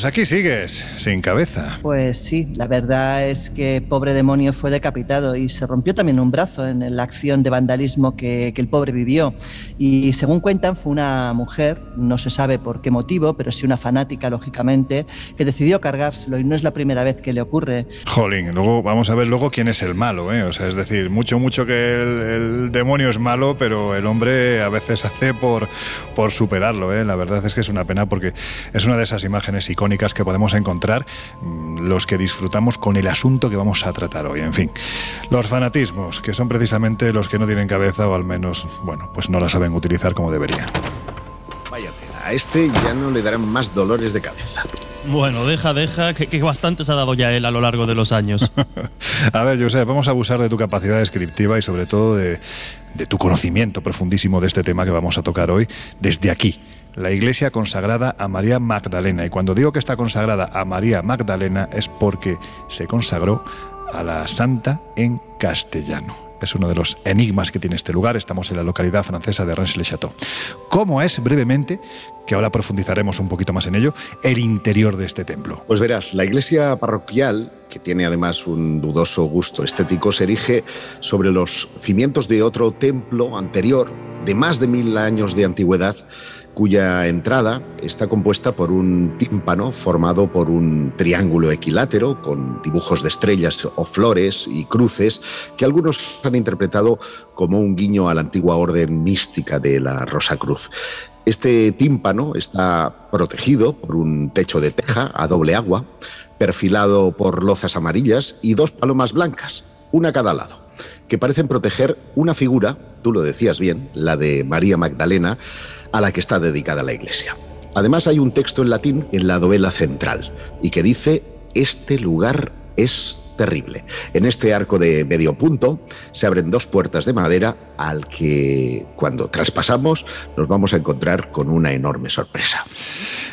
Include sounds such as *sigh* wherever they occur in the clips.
Pues aquí sigues, sin cabeza. Pues sí, la verdad es que pobre demonio fue decapitado y se rompió también un brazo en la acción de vandalismo que, el pobre vivió. Y según cuentan, fue una mujer, no se sabe por qué motivo, pero sí una fanática, lógicamente, que decidió cargárselo y no es la primera vez que le ocurre. Jolín, luego vamos a ver luego quién es el malo, ¿eh? O sea, es decir, mucho, mucho que el, demonio es malo, pero el hombre a veces hace por, por superarlo, ¿eh? La verdad es que es una pena porque es una de esas imágenes icónicas que podemos encontrar mm, los que disfrutamos con el asunto que vamos a tratar hoy. En fin, los fanatismos, que son precisamente los que no tienen cabeza o al menos, bueno, pues no la saben utilizar como deberían. Váyate, a este ya no le darán más dolores de cabeza. Bueno, deja, deja, que, que, bastante se ha dado ya él a lo largo de los años. *laughs* a ver, José, vamos a abusar de tu capacidad descriptiva y sobre todo de, de tu conocimiento profundísimo de este tema que vamos a tocar hoy desde aquí la iglesia consagrada a María Magdalena. Y cuando digo que está consagrada a María Magdalena es porque se consagró a la santa en castellano. Es uno de los enigmas que tiene este lugar. Estamos en la localidad francesa de Reims-le-Château. ¿Cómo es, brevemente, que ahora profundizaremos un poquito más en ello, el interior de este templo? Pues verás, la iglesia parroquial, que tiene además un dudoso gusto estético, se erige sobre los cimientos de otro templo anterior, de más de mil años de antigüedad, cuya entrada está compuesta por un tímpano formado por un triángulo equilátero con dibujos de estrellas o flores y cruces que algunos han interpretado como un guiño a la antigua orden mística de la Rosa Cruz. Este tímpano está protegido por un techo de teja a doble agua, perfilado por lozas amarillas y dos palomas blancas, una a cada lado, que parecen proteger una figura, tú lo decías bien, la de María Magdalena, a la que está dedicada la iglesia. Además hay un texto en latín en la duela central y que dice, este lugar es terrible. En este arco de medio punto se abren dos puertas de madera al que cuando traspasamos nos vamos a encontrar con una enorme sorpresa.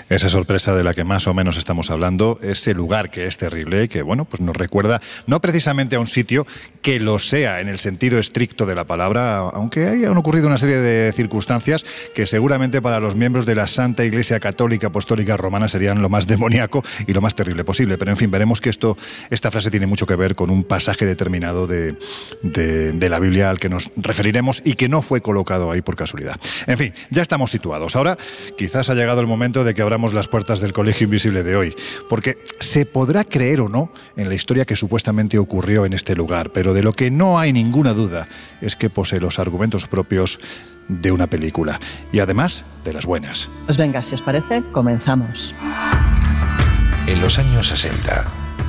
Esa sorpresa de la que más o menos estamos hablando, ese lugar que es terrible y que, bueno, pues nos recuerda no precisamente a un sitio que lo sea en el sentido estricto de la palabra, aunque hayan ocurrido una serie de circunstancias que seguramente para los miembros de la Santa Iglesia Católica Apostólica Romana serían lo más demoníaco y lo más terrible posible. Pero en fin, veremos que esto, esta frase tiene mucho que ver con un pasaje determinado de, de la Biblia al que nos referiremos y que no fue colocado ahí por casualidad. En fin, ya estamos situados. Ahora quizás ha llegado el momento de que habrá las puertas del Colegio Invisible de hoy, porque se podrá creer o no en la historia que supuestamente ocurrió en este lugar, pero de lo que no hay ninguna duda es que posee los argumentos propios de una película y además de las buenas. Pues venga, si os parece, comenzamos. En los años 60,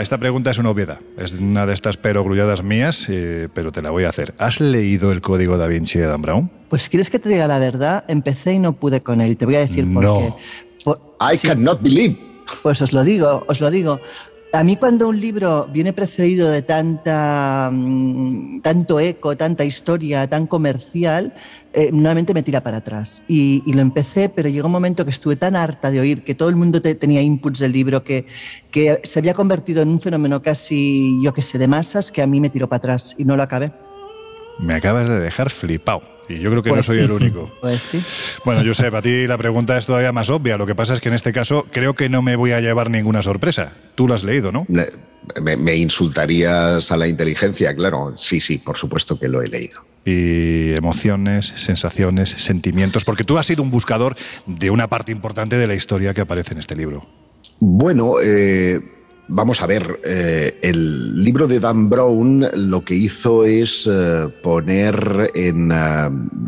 Esta pregunta es una obviedad. Es una de estas perogrulladas mías, eh, pero te la voy a hacer. ¿Has leído el código da Vinci de Dan Brown? Pues quieres que te diga la verdad, empecé y no pude con él. Te voy a decir por qué. I cannot believe. Pues os lo digo, os lo digo. A mí cuando un libro viene precedido de tanta, mm, tanto eco, tanta historia, tan comercial, eh, nuevamente me tira para atrás. Y, lo empecé, pero llegó un momento que estuve tan harta de oír que todo el mundo tenía inputs del libro, que, que se había convertido en un fenómeno casi, yo que sé, de masas, que a mí me tiró para atrás y no lo acabé. me acabas de dejar flipado. Y yo creo que no Pues soy sí. el único. *laughs* Pues sí. Bueno, Josep, a ti la pregunta es todavía más obvia. Lo que pasa es que en este caso creo que no me voy a llevar ninguna sorpresa. Tú lo has leído, ¿no? Me insultarías a la inteligencia, claro. Sí, sí, por supuesto que lo he leído. Y emociones, sensaciones, sentimientos, porque tú has sido un buscador de una parte importante de la historia que aparece en este libro. Bueno, eh, vamos a ver, eh, el libro de Dan Brown lo que hizo es eh, poner en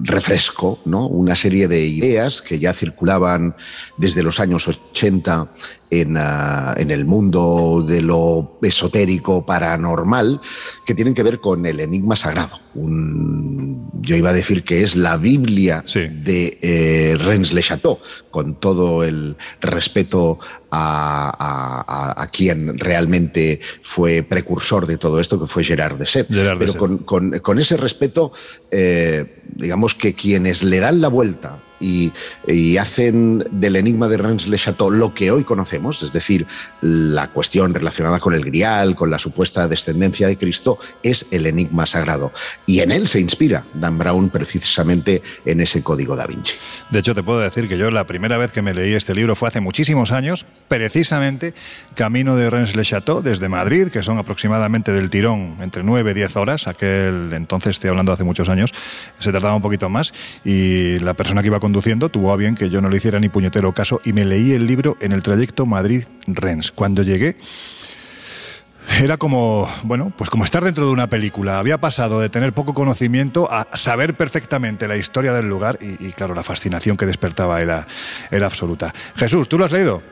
refresco ¿no? una serie de ideas que ya circulaban desde los años 80 en, ah, en el mundo de lo esotérico paranormal que tienen que ver con el enigma sagrado. Un- yo iba a decir que es la Biblia Sí. de eh, Rennes-le-Château, con todo el respeto a, a- a- quien realmente fue precursor de todo esto, que fue Gerard de de Pero con, con- con ese respeto, eh, digamos que quienes le dan la vuelta y, y hacen del enigma de Rennes-le-Château lo que hoy conocemos, es decir, la cuestión relacionada con el grial, con la supuesta descendencia de Cristo, es el enigma sagrado. Y en él se inspira Dan Brown precisamente en ese código da Vinci. De hecho, te puedo decir que yo la primera vez que me leí este libro fue hace muchísimos años, precisamente camino de Rennes-le-Château desde Madrid, que son aproximadamente del tirón entre 9 y 10 horas. Aquel entonces, estoy hablando hace muchos años, se tardaba un poquito más y la persona que iba conduciendo tuvo a bien que yo no le hiciera ni puñetero caso y me leí el libro en el trayecto Madrid-Rennes. Cuando llegué, era como, bueno, pues como estar dentro de una película. Había pasado de tener poco conocimiento a saber perfectamente la historia del lugar y, claro, la fascinación que despertaba era, absoluta. Jesús, ¿tú lo has leído?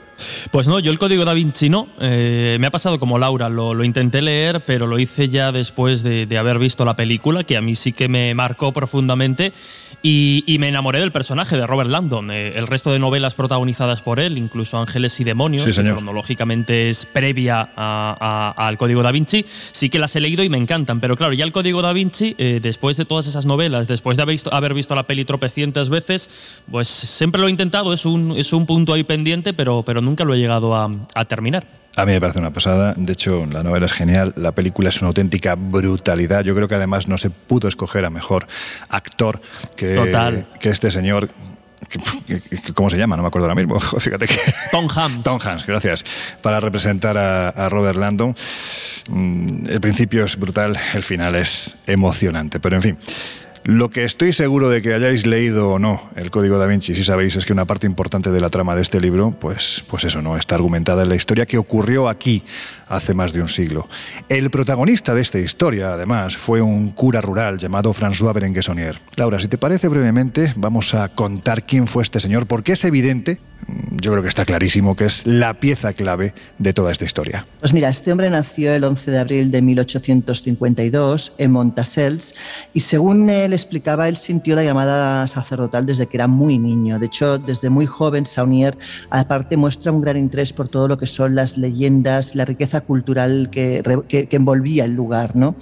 Pues no, yo el código da Vinci no. Eh, me ha pasado como Laura, lo, intenté leer, pero lo hice ya después de, de, haber visto la película, que a mí sí que me marcó profundamente. Y, y me enamoré del personaje de Robert Landon. Eh, el resto de novelas protagonizadas por él, incluso Ángeles y Demonios, sí, que cronológicamente es previa al Código da Vinci, sí que las he leído y me encantan. Pero claro, ya el Código da Vinci, eh, después de todas esas novelas, después de haber visto, haber visto la peli tropecientas veces, pues siempre lo he intentado, es un, es un punto ahí pendiente, pero, pero nunca lo he llegado a, a terminar. A mí me parece una pasada. De hecho, la novela es genial. La película es una auténtica brutalidad. Yo creo que además no se pudo escoger a mejor actor que, Total. que este señor. ¿Cómo se llama? No me acuerdo ahora mismo. *laughs* Fíjate que. Tom Hanks. Tom Hanks, gracias. Para representar a, a Robert Landon. Mm, El principio es brutal, el final es emocionante. Pero en fin. Lo que estoy seguro de que hayáis leído o no el Código da Vinci, si sabéis, es que una parte importante de la trama de este libro, pues, pues eso, ¿no? Está argumentada en la historia que ocurrió aquí hace más de un siglo. El protagonista de esta historia, además, fue un cura rural llamado François Berenguer Laura, si te parece brevemente, vamos a contar quién fue este señor, porque es evidente, yo creo que está clarísimo, que es la pieza clave de toda esta historia. Pues mira, este hombre nació el 11 de abril de 1852 en Montasels y según él explicaba, él sintió la llamada sacerdotal desde que era muy niño. De hecho, desde muy joven, Saunier aparte muestra un gran interés por todo lo que son las leyendas, la riqueza cultural que, que, que, envolvía el lugar. ¿no?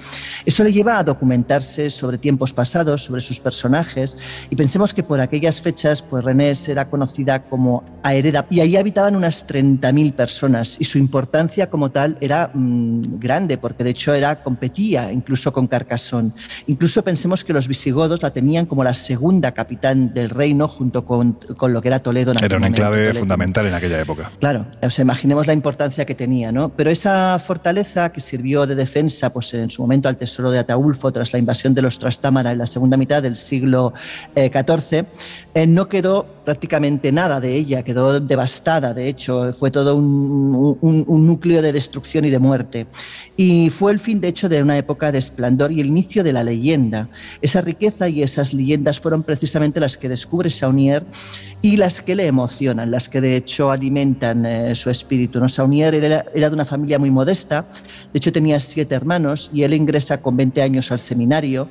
Eso le lleva a documentarse sobre tiempos pasados, sobre sus personajes, y pensemos que por aquellas fechas, pues Renés era conocida como Aereda, y ahí habitaban unas 30.000 personas, y su importancia como tal era mmm, grande, porque de hecho era, competía incluso con Carcassonne. Incluso pensemos que los visigodos la tenían como la segunda capitán del reino, junto con, con lo que era Toledo. En era un enclave fundamental en aquella época. Claro, o sea, imaginemos la importancia que tenía, ¿no? Pero esa fortaleza que sirvió de defensa, pues en su momento al tesoro de Ataulfo tras la invasión de los Trastámara en la segunda mitad del siglo XIV, eh, eh, no quedó prácticamente nada de ella, quedó devastada, de hecho, fue todo un, núcleo de destrucción y de muerte. Y fue el fin, de hecho, de una época de esplendor y el inicio de la leyenda. Esa riqueza y esas leyendas fueron precisamente las que descubre Saunier y las que le emocionan, las que de hecho alimentan eh, su espíritu. ¿no? Saunier era, era, de una familia muy modesta, de hecho tenía siete hermanos y él ingresa con 20 años al seminario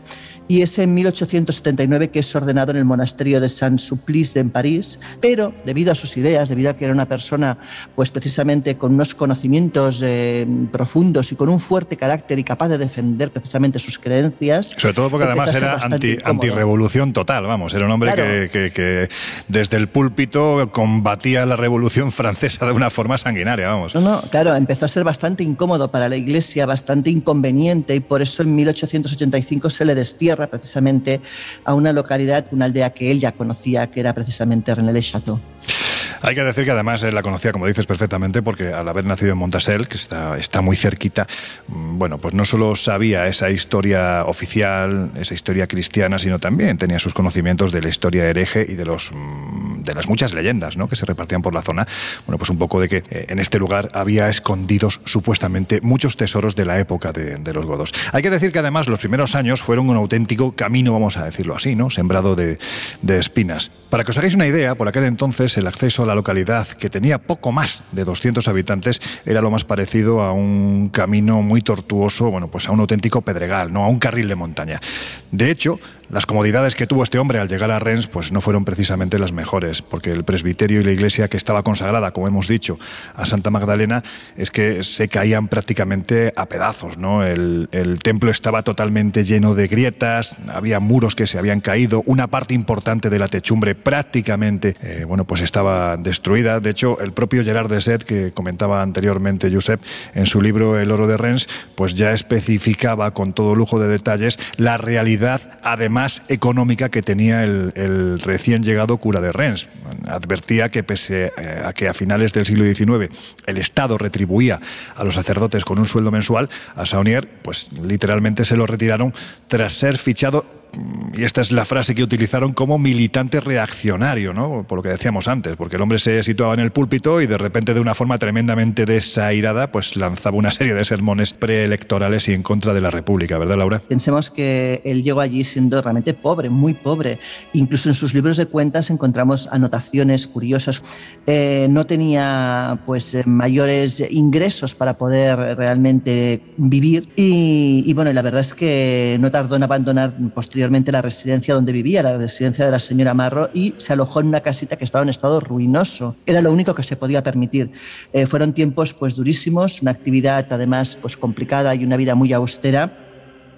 y es en 1879 que es ordenado en el monasterio de Saint-Sulpice en París, pero debido a sus ideas, debido a que era una persona pues precisamente con unos conocimientos eh, profundos y con un fuerte carácter y capaz de defender precisamente sus creencias. Sobre todo porque además era anti, antirrevolución total, vamos, era un hombre claro. que, que, que, desde el púlpito combatía la revolución francesa de una forma sanguinaria, vamos. No, no, claro, empezó a ser bastante incómodo para la iglesia, bastante inconveniente y por eso en 1885 se le destierra precisamente a una localidad, una aldea que él ya conocía, que era precisamente René le Chateau. Hay que decir que además él la conocía, como dices perfectamente, porque al haber nacido en Montasel, que está, está muy cerquita, mm, bueno, pues no solo sabía esa historia oficial, esa historia cristiana, sino también tenía sus conocimientos de la historia hereje y de los mm, de las muchas leyendas ¿no? que se repartían por la zona. Bueno, pues un poco de que eh, en este lugar había escondidos supuestamente muchos tesoros de la época de, de los godos. Hay que decir que además los primeros años fueron un auténtico camino, vamos a decirlo así, ¿no? Sembrado de, de espinas. Para que os hagáis una idea, por aquel entonces el acceso a la localidad, que tenía poco más de 200 habitantes, era lo más parecido a un camino muy tortuoso, bueno, pues a un auténtico pedregal, no a un carril de montaña. De hecho, las comodidades que tuvo este hombre al llegar a Rennes pues no fueron precisamente las mejores, porque el presbiterio y la iglesia que estaba consagrada, como hemos dicho, a Santa Magdalena, es que se caían prácticamente a pedazos, ¿no? El, el templo estaba totalmente lleno de grietas, había muros que se habían caído, una parte importante de la techumbre prácticamente, eh, bueno, pues estaba destruida. De hecho, el propio Gerard de Set, que comentaba anteriormente Josep en su libro El oro de Rennes, pues ya especificaba con todo lujo de detalles la realidad, además económica que tenía el, el, recién llegado cura de Rennes. Advertía que pese eh, a que a finales del siglo XIX el Estado retribuía a los sacerdotes con un sueldo mensual, a Saunier pues literalmente se lo retiraron tras ser fichado y esta es la frase que utilizaron como militante reaccionario, ¿no? Por lo que decíamos antes, porque el hombre se situaba en el púlpito y de repente de una forma tremendamente desairada, pues lanzaba una serie de sermones preelectorales y en contra de la República, ¿verdad, Laura? Pensemos que él llegó allí siendo realmente pobre, muy pobre. Incluso en sus libros de cuentas encontramos anotaciones curiosas. Eh, no tenía pues mayores ingresos para poder realmente vivir y, y bueno, la verdad es que no tardó en abandonar posteriormente la residencia donde vivía, la residencia de la señora Marro, y se alojó en una casita que estaba en estado ruinoso. Era lo único que se podía permitir. Eh, fueron tiempos pues durísimos, una actividad además pues complicada y una vida muy austera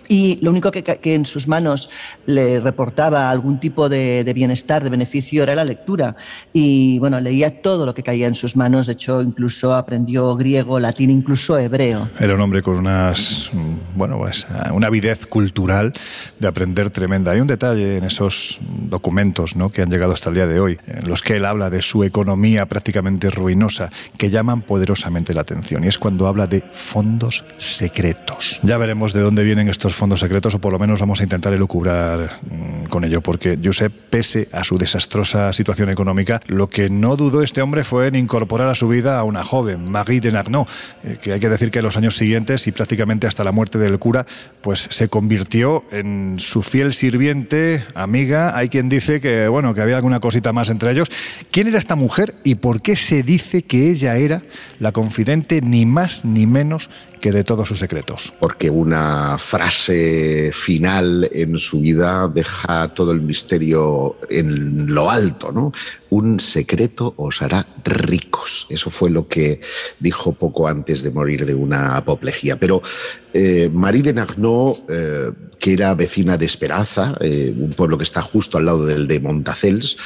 y lo único que, que, en sus manos le reportaba algún tipo de, bienestar, de beneficio, era la lectura. Y bueno, leía todo lo que caía en sus manos, de hecho incluso aprendió griego, latín, incluso hebreo. Era un hombre con unas, bueno, pues, una avidez cultural de aprender tremenda. Hay un detalle en esos documentos que han llegado hasta el día de hoy, en los que él habla de su economía prácticamente ruinosa, que llaman poderosamente la atención, y es cuando habla de fondos secretos. Ya veremos de dónde vienen estos fondos secretos o por lo menos vamos a intentar elucubrar mmm, con ello, porque Josep, pese a su desastrosa situación económica, lo que no dudó este hombre fue en incorporar a su vida a una joven, Marie de Narnaud, eh, que hay que decir que en los años siguientes y prácticamente hasta la muerte del cura, pues se convirtió en su fiel sirviente, amiga, hay quien dice que, bueno, que había alguna cosita más entre ellos. ¿Quién era esta mujer y por qué se dice que ella era la confidente ni más ni menos que de todos sus secretos. Porque una frase final en su vida deja todo el misterio en lo alto, ¿no? Un secreto os hará ricos. Eso fue lo que dijo poco antes de morir de una apoplejía. Pero eh, Marie de Narnaud, eh, que era vecina de Esperaza, eh, un pueblo que está justo al lado del de Montacels,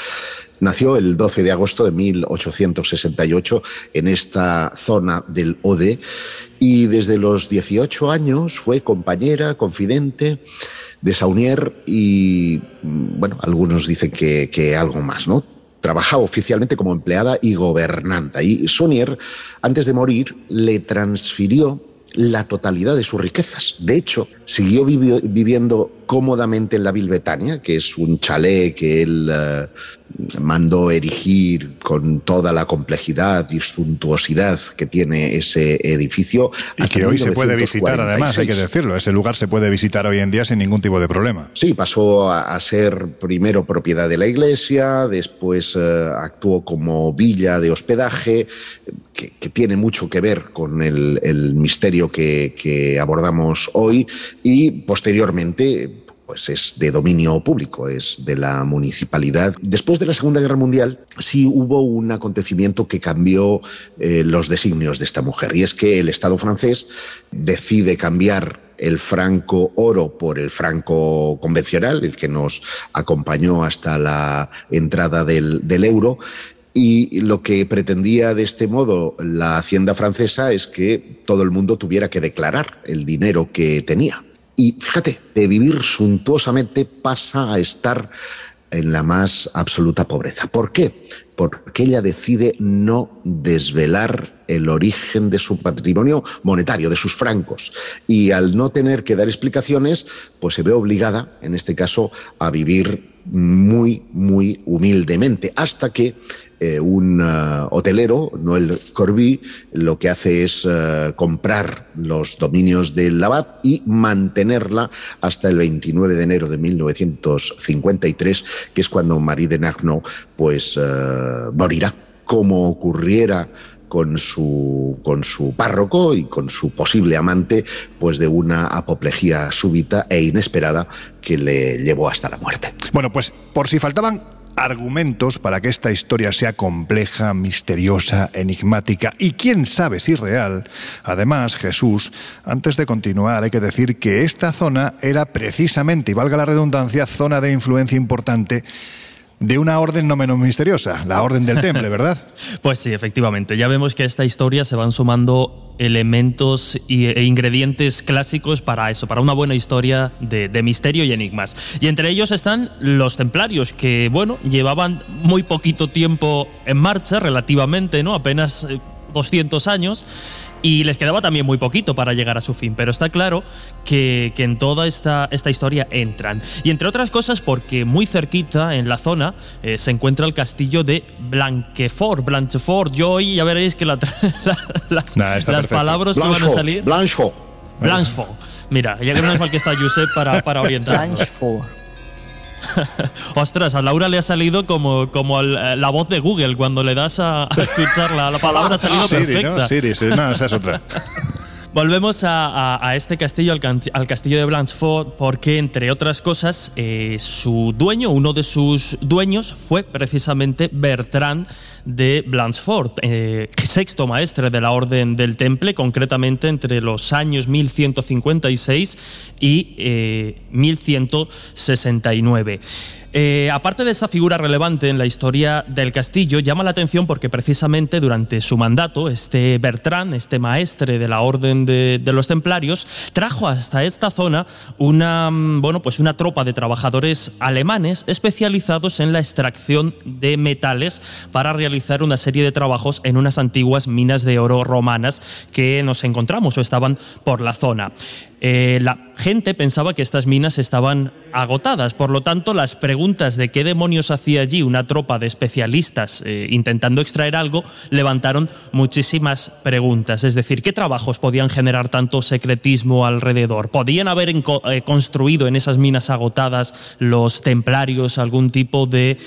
Nació el 12 de agosto de 1868 en esta zona del Ode y desde los 18 años fue compañera, confidente de Saunier y, bueno, algunos dicen que, algo más, ¿no? Trabajaba oficialmente como empleada y gobernanta y Saunier, antes de morir, le transfirió la totalidad de sus riquezas. De hecho, siguió vivi viviendo cómodamente en la Vilbetania, que es un chalet que él uh, mandó erigir con toda la complejidad y suntuosidad que tiene ese edificio. Y que hoy se puede visitar, además, hay que decirlo. Ese lugar se puede visitar hoy en día sin ningún tipo de problema. Sí, pasó a, a ser primero propiedad de la iglesia, después uh, actuó como villa de hospedaje, que, que, tiene mucho que ver con el, el misterio que, que abordamos hoy, y posteriormente pues es de dominio público, es de la municipalidad. Después de la Segunda Guerra Mundial sí hubo un acontecimiento que cambió eh, los designios de esta mujer y es que el Estado francés decide cambiar el franco oro por el franco convencional, el que nos acompañó hasta la entrada del, del euro, y lo que pretendía de este modo la hacienda francesa es que todo el mundo tuviera que declarar el dinero que tenía Y fíjate, de vivir suntuosamente pasa a estar en la más absoluta pobreza. ¿Por qué? Porque ella decide no desvelar el origen de su patrimonio monetario, de sus francos. Y al no tener que dar explicaciones, pues se ve obligada, en este caso, a vivir muy, muy humildemente, hasta que eh, un uh, hotelero, Noel Corby, lo que hace es uh, comprar los dominios del Labat y mantenerla hasta el 29 de enero de 1953, que es cuando Marie de Narno pues, uh, morirá, como ocurriera con su, con su párroco y con su posible amante, pues de una apoplejía súbita e inesperada que le llevó hasta la muerte. Bueno, pues por si faltaban argumentos para que esta historia sea compleja, misteriosa, enigmática y quién sabe si real. Además, Jesús, antes de continuar, hay que decir que esta zona era precisamente, y valga la redundancia, zona de influencia importante de una orden no menos misteriosa, la orden del temple, *laughs* ¿verdad? pues sí, efectivamente. Ya vemos que a esta historia se van sumando elementos e ingredientes clásicos para eso, para una buena historia de, de, misterio y enigmas. Y entre ellos están los templarios, que, bueno, llevaban muy poquito tiempo en marcha, relativamente, ¿no? Apenas 200 años y les quedaba también muy poquito para llegar a su fin, pero está claro que, que, en toda esta, esta historia entran. Y entre otras cosas porque muy cerquita en la zona eh, se encuentra el castillo de Blanquefort. Blanchefort, yo hoy ya veréis que la, *laughs* la, las, nah, las palabras que van a salir... Blanchefort. Blanchefort. Mira, ya que no es mal que está Josep para, para orientar. Blanchefort. *laughs* Ostras, a Laura le ha salido como, como el, la voz de Google cuando le das a, a escuchar la, la, palabra ha *laughs* salido Siri, perfecta. ¿no? Siri, sí, no, esa es otra. *laughs* Volvemos a, a, a, este castillo, al, al, castillo de Blanchefort, porque entre otras cosas, eh, su dueño, uno de sus dueños, fue precisamente Bertrand de Blanchefort, eh, sexto maestre de la Orden del Temple, concretamente entre los años 1156 y eh, 1169. Eh, aparte de esta figura relevante en la historia del castillo, llama la atención porque precisamente durante su mandato, este Bertrand, este maestre de la Orden de, de, los Templarios, trajo hasta esta zona una, bueno, pues una tropa de trabajadores alemanes especializados en la extracción de metales para realizar una serie de trabajos en unas antiguas minas de oro romanas que nos encontramos o estaban por la zona. Eh, la gente pensaba que estas minas estaban agotadas, por lo tanto las preguntas de qué demonios hacía allí una tropa de especialistas eh, intentando extraer algo levantaron muchísimas preguntas, es decir, ¿qué trabajos podían generar tanto secretismo alrededor? ¿Podían haber eh, construido en esas minas agotadas los templarios algún tipo de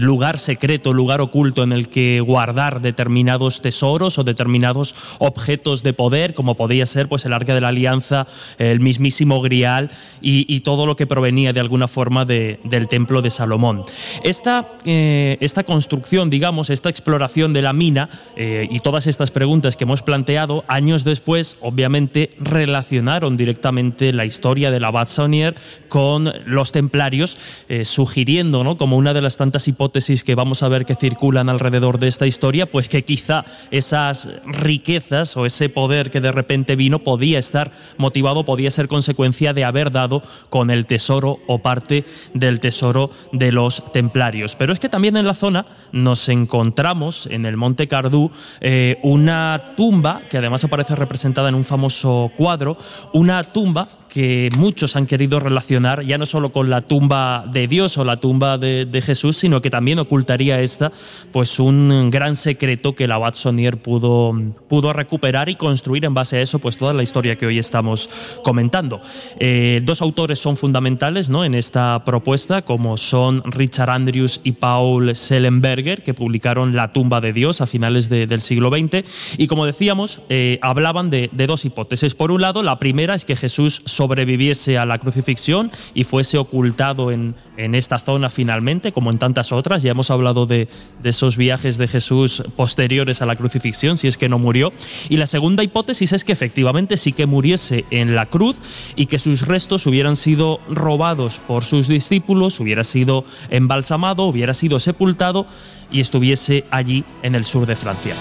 lugar secreto, lugar oculto en el que guardar determinados tesoros o determinados objetos de poder, como podía ser pues el Arca de la Alianza, el mismísimo Grial y, todo lo que provenía de alguna forma de, del templo de Salomón. Esta, eh, esta, construcción, digamos, esta exploración de la mina eh, y todas estas preguntas que hemos planteado, años después, obviamente, relacionaron directamente la historia de la Batsonier con los templarios, eh, sugiriendo, ¿no? como una de las tantas hipótesis que vamos a ver que circulan alrededor de esta historia, pues que quizá esas riquezas o ese poder que de repente vino podía estar motivado, podía ser consecuencia de haber dado con el tesoro o parte del tesoro de los templarios. Pero es que también en la zona nos encontramos, en el Monte Cardú, eh, una tumba que además aparece representada en un famoso cuadro, una tumba que muchos han querido relacionar ya no solo con la tumba de Dios o la tumba de, Jesús, sino que también ocultaría esta pues un gran secreto que la Watsonier pudo, pudo recuperar y construir en base a eso pues toda la historia que hoy estamos comentando. Eh, dos autores son fundamentales ¿no? en esta propuesta, como son Richard Andrews y Paul Sellenberger, que publicaron La tumba de Dios a finales de, del siglo XX, y como decíamos, eh, hablaban de, de dos hipótesis. Por un lado, la primera es que Jesús sobreviviese a la crucifixión y fuese ocultado en, en, esta zona finalmente, como en tantas otras. Ya hemos hablado de, de, esos viajes de Jesús posteriores a la crucifixión, si es que no murió. Y la segunda hipótesis es que efectivamente sí que muriese en la cruz y que sus restos hubieran sido robados por sus discípulos, hubiera sido embalsamado, hubiera sido sepultado y estuviese allí en el sur de Francia.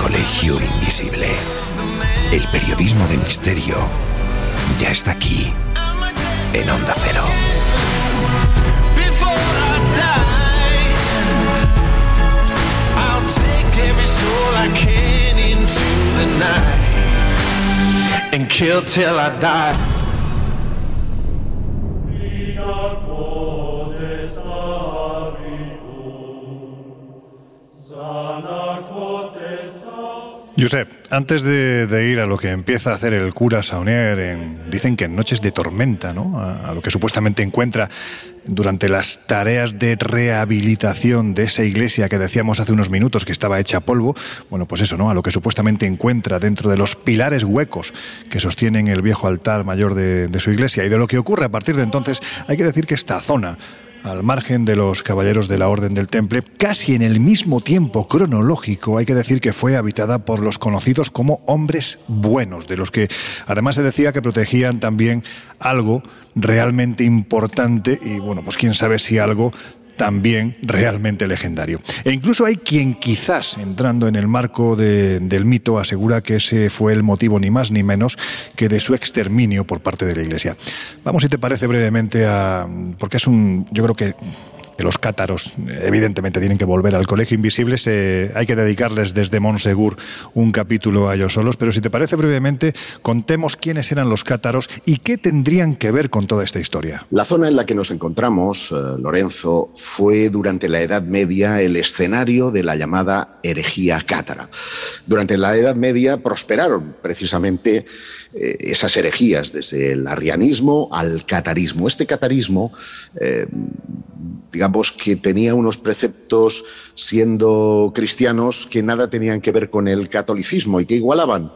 Colegio Invisible. El periodismo de misterio ya está aquí, en Onda Cero. and kill till I die. Josep, antes de, ir a lo que empieza a hacer el cura Saunier, en, dicen que en noches de tormenta, ¿no? A, lo que supuestamente encuentra durante las tareas de rehabilitación de esa iglesia que decíamos hace unos minutos que estaba hecha polvo, bueno, pues eso, ¿no? A lo que supuestamente encuentra dentro de los pilares huecos que sostienen el viejo altar mayor de, de su iglesia y de lo que ocurre a partir de entonces, hay que decir que esta zona al margen de los caballeros de la Orden del Temple, casi en el mismo tiempo cronológico, hay que decir que fue habitada por los conocidos como hombres buenos, de los que además se decía que protegían también algo realmente importante y bueno, pues quién sabe si algo también realmente legendario. E incluso hay quien quizás, entrando en el marco del mito, asegura que ese fue el motivo ni más ni menos que de su exterminio por parte de la Iglesia. Vamos, si te parece brevemente a... porque es un... yo creo que que los cátaros evidentemente tienen que volver al Colegio Invisible. hay que dedicarles desde Monsegur un capítulo a ellos solos, pero si te parece brevemente, contemos quiénes eran los cátaros y qué tendrían que ver con toda esta historia. La zona en la que nos encontramos, eh, Lorenzo, fue durante la Edad Media el escenario de la llamada herejía cátara. Durante la Edad Media prosperaron precisamente eh, esas herejías, desde el arrianismo al catarismo. Este catarismo, eh, digamos que tenía unos preceptos siendo cristianos que nada tenían que ver con el catolicismo y que igualaban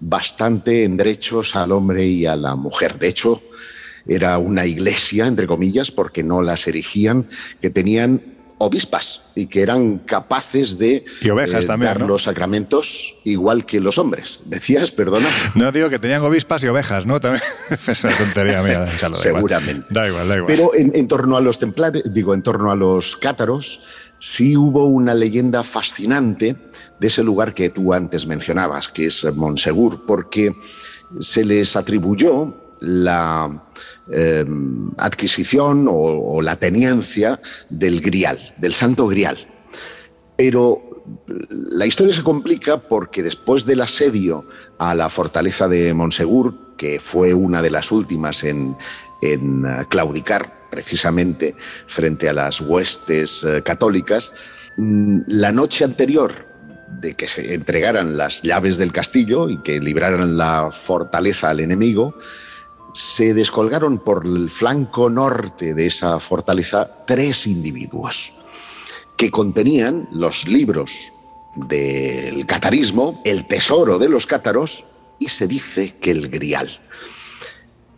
bastante en derechos al hombre y a la mujer. De hecho, era una iglesia, entre comillas, porque no las erigían, que tenían obispas y que eran capaces de eh, dar los sacramentos igual que los hombres. Decías, perdona. No digo que tenían obispas y ovejas, ¿no? También *laughs* es una tontería mía. Seguramente. Da igual, da igual. Pero en, torno a los templares, digo, en torno a los cátaros, sí hubo una leyenda fascinante de ese lugar que tú antes mencionabas, que es Monsegur, porque se les atribuyó la eh, adquisición o, la teniencia del grial, del santo grial. Pero la historia se complica porque después del asedio a la fortaleza de Monsegur, que fue una de las últimas en, en eh, claudicar precisamente frente a las huestes eh, católicas, mm, la noche anterior de que se entregaran las llaves del castillo y que libraran la fortaleza al enemigo, se descolgaron por el flanco norte de esa fortaleza tres individuos que contenían los libros del catarismo, el tesoro de los cátaros y se dice que el grial.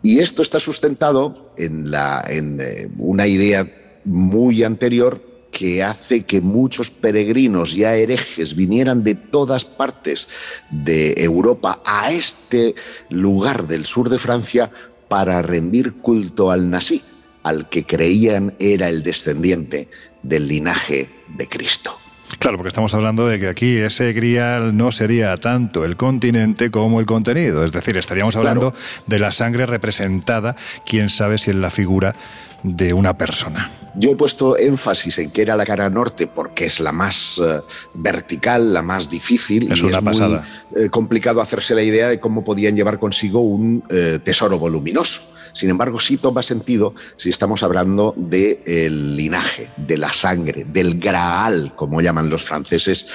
Y esto está sustentado en, la, en eh, una idea muy anterior que hace que muchos peregrinos ya herejes vinieran de todas partes de Europa a este lugar del sur de Francia para rendir culto al Nasí, al que creían era el descendiente del linaje de Cristo. Claro, porque estamos hablando de que aquí ese grial no sería tanto el continente como el contenido. Es decir, estaríamos hablando de la sangre representada, quién sabe si en la figura de una persona. Yo he puesto énfasis en que era la cara norte porque es la más eh, vertical, la más difícil es y una es pasada. muy eh, complicado hacerse la idea de cómo podían llevar consigo un eh, tesoro voluminoso. Sin embargo, sí toma sentido si estamos hablando del linaje, de la sangre, del graal, como llaman los franceses,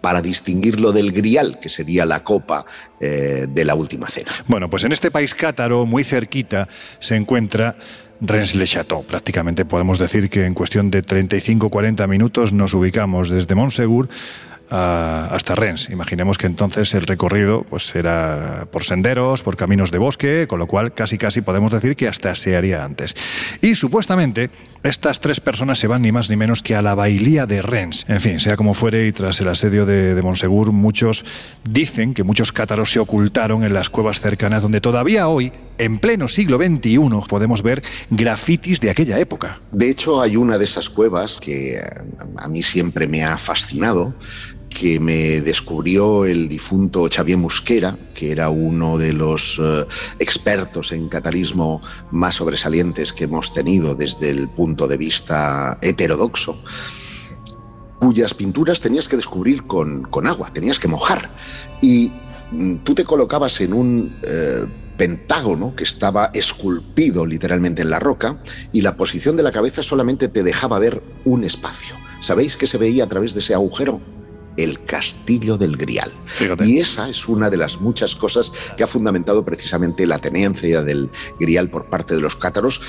para distinguirlo del grial, que sería la copa de la última cena. Bueno, pues en este país cátaro, muy cerquita, se encuentra Rennes-le-Château. Prácticamente podemos decir que en cuestión de 35-40 minutos nos ubicamos desde Montsegur hasta Rennes. Imaginemos que entonces el recorrido pues era por senderos, por caminos de bosque, con lo cual casi casi podemos decir que hasta se haría antes. Y supuestamente estas tres personas se van ni más ni menos que a la bailía de Rennes. En fin, sea como fuere, y tras el asedio de, de Monsegur, muchos dicen que muchos cátaros se ocultaron en las cuevas cercanas, donde todavía hoy, en pleno siglo XXI, podemos ver grafitis de aquella época. De hecho, hay una de esas cuevas que a mí siempre me ha fascinado, que me descubrió el difunto Xavier Musquera, que era uno de los eh, expertos en catarismo más sobresalientes que hemos tenido desde el punto de vista heterodoxo cuyas pinturas tenías que descubrir con, agua, tenías que mojar. Y mm, tú te colocabas en un eh, pentágono que estaba esculpido literalmente en la roca y la posición de la cabeza solamente te dejaba ver un espacio. ¿Sabéis qué se veía a través de ese agujero? el castillo del Grial. Y esa es una de las muchas cosas que ha fundamentado precisamente la tenencia del Grial por parte de los cátaros,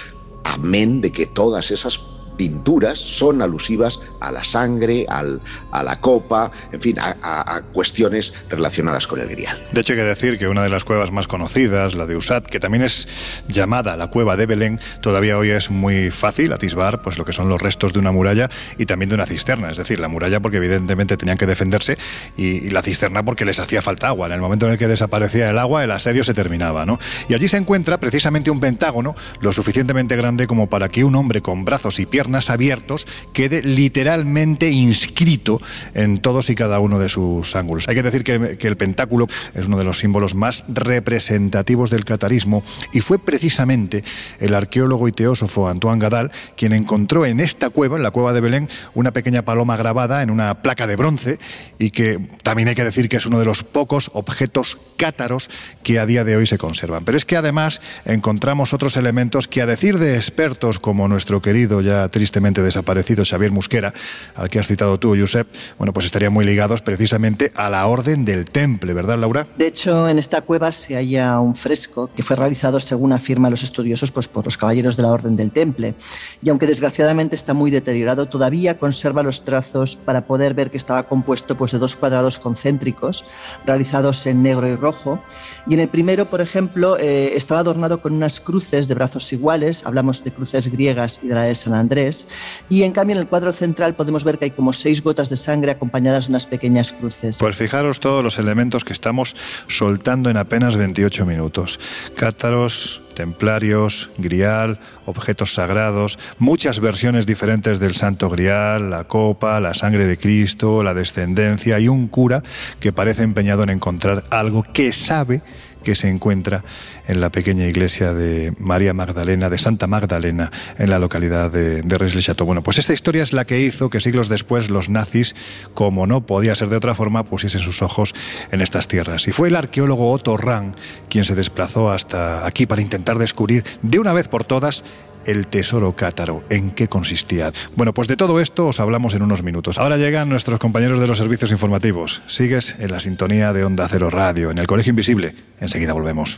amén de que todas esas pinturas son alusivas a la sangre, al, a la copa, en fin, a, cuestiones relacionadas con el grial. De hecho, hay que decir que una de las cuevas más conocidas, la de Usat, que también es llamada la cueva de Belén, todavía hoy es muy fácil atisbar pues, lo que son los restos de una muralla y también de una cisterna. Es decir, la muralla porque evidentemente tenían que defenderse y, la cisterna porque les hacía falta agua. En el momento en el que desaparecía el agua, el asedio se terminaba. ¿no? Y allí se encuentra precisamente un pentágono lo suficientemente grande como para que un hombre con brazos y piernas abiertos quede literalmente inscrito en todos y cada uno de sus ángulos. Hay que decir que, que el pentáculo es uno de los símbolos más representativos del catarismo y fue precisamente el arqueólogo y teósofo Antoine Gadal quien encontró en esta cueva, en la cueva de Belén, una pequeña paloma grabada en una placa de bronce y que también hay que decir que es uno de los pocos objetos cátaros que a día de hoy se conservan. Pero es que además encontramos otros elementos que a decir de expertos como nuestro querido ya tristemente desaparecido Xavier Musquera, al que has citado tú, Josep, bueno, pues estarían muy ligados precisamente a la Orden del Temple, ¿verdad, Laura? De hecho, en esta cueva se halla un fresco que fue realizado, según afirman los estudiosos, pues por los caballeros de la Orden del Temple. Y aunque desgraciadamente está muy deteriorado, todavía conserva los trazos para poder ver que estaba compuesto pues, de dos cuadrados concéntricos realizados en negro y rojo. Y en el primero, por ejemplo, eh, estaba adornado con unas cruces de brazos iguales, hablamos de cruces griegas y de la de San Andrés, y en cambio en el cuadro central podemos ver que hay como seis gotas de sangre acompañadas de unas pequeñas cruces. Pues fijaros todos los elementos que estamos soltando en apenas 28 minutos. Cátaros, templarios, grial, objetos sagrados, muchas versiones diferentes del Santo Grial, la copa, la sangre de Cristo, la descendencia y un cura que parece empeñado en encontrar algo que sabe que se encuentra en la pequeña iglesia de María Magdalena, de Santa Magdalena, en la localidad de, de. Bueno, pues esta historia es la que hizo que siglos después los nazis, como no podía ser de otra forma, pusiesen sus ojos en estas tierras. Y fue el arqueólogo Otto Rahn quien se desplazó hasta aquí para intentar descubrir de una vez por todas el tesoro cátaro, en qué consistía. Bueno, pues de todo esto os hablamos en unos minutos. Ahora llegan nuestros compañeros de los servicios informativos. Sigues en la sintonía de Onda Cero Radio, en el Colegio Invisible. Enseguida volvemos.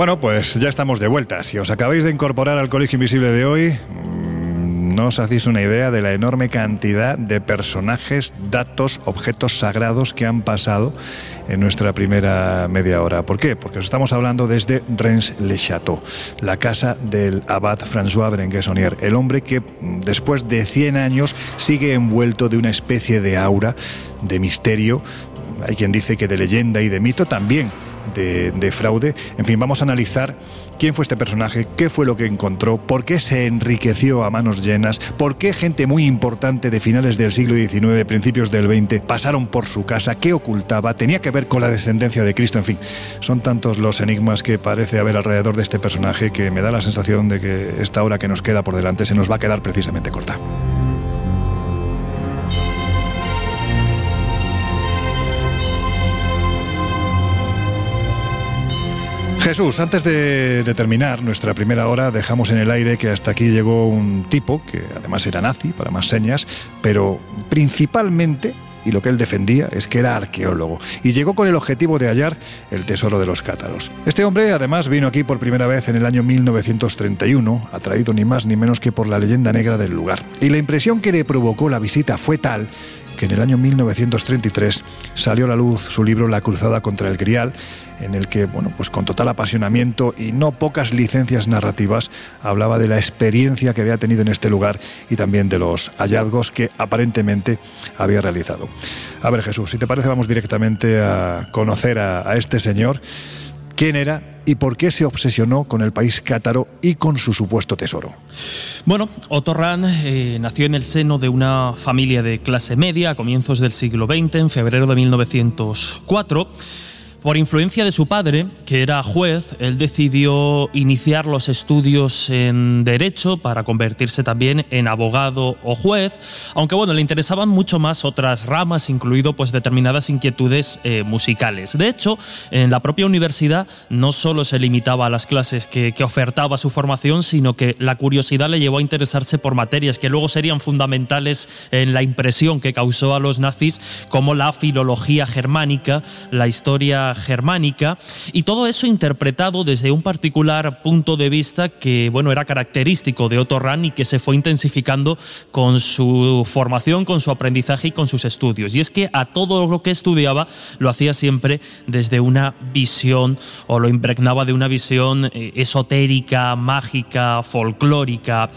Bueno, pues ya estamos de vuelta. Si os acabáis de incorporar al Colegio Invisible de hoy, mm, No os hacéis una idea de la enorme cantidad de personajes, datos, objetos sagrados que han pasado en nuestra primera media hora. ¿Por qué? Porque os estamos hablando desde Rennes-le-Château, la casa del abad François Berenguer el hombre que después de 100 años sigue envuelto de una especie de aura, de misterio, hay quien dice que de leyenda y de mito también de, fraude. En fin, vamos a analizar quién fue este personaje, qué fue lo que encontró, por qué se enriqueció a manos llenas, por qué gente muy importante de finales del siglo XIX, principios del XX, pasaron por su casa, qué ocultaba, tenía que ver con la descendencia de Cristo, en fin, son tantos los enigmas que parece haber alrededor de este personaje que me da la sensación de que esta hora que nos queda por delante se nos va a quedar precisamente corta. Jesús, antes de, terminar nuestra primera hora, dejamos en el aire que hasta aquí llegó un tipo, que además era nazi, para más señas, pero principalmente y lo que él defendía es que era arqueólogo y llegó con el objetivo de hallar el tesoro de los cátaros. Este hombre además vino aquí por primera vez en el año 1931, atraído ni más ni menos que por la leyenda negra del lugar. Y la impresión que le provocó la visita fue tal que en el año 1933 salió a la luz su libro La cruzada contra el Grial, en el que, bueno, pues con total apasionamiento y no pocas licencias narrativas, hablaba de la experiencia que había tenido en este lugar y también de los hallazgos que aparentemente había realizado. A ver, Jesús, si te parece, vamos directamente a conocer a, a este señor. ¿Quién era y por qué se obsesionó con el país cátaro y con su supuesto tesoro? Bueno, Otto Rahn eh, nació en el seno de una familia de clase media a comienzos del siglo XX, en febrero de 1904. Por influencia de su padre, que era juez, él decidió iniciar los estudios en Derecho para convertirse también en abogado o juez, aunque bueno, le interesaban mucho más otras ramas, incluido pues determinadas inquietudes eh, musicales. De hecho, en la propia universidad no solo se limitaba a las clases que, que ofertaba su formación, sino que la curiosidad le llevó a interesarse por materias que luego serían fundamentales en la impresión que causó a los nazis, como la filología germánica, la historia germánica y todo eso interpretado desde un particular punto de vista que bueno era característico de Otto Rahn y que se fue intensificando con su formación, con su aprendizaje y con sus estudios. Y es que a todo lo que estudiaba lo hacía siempre desde una visión o lo impregnaba de una visión eh, esotérica, mágica, folclórica.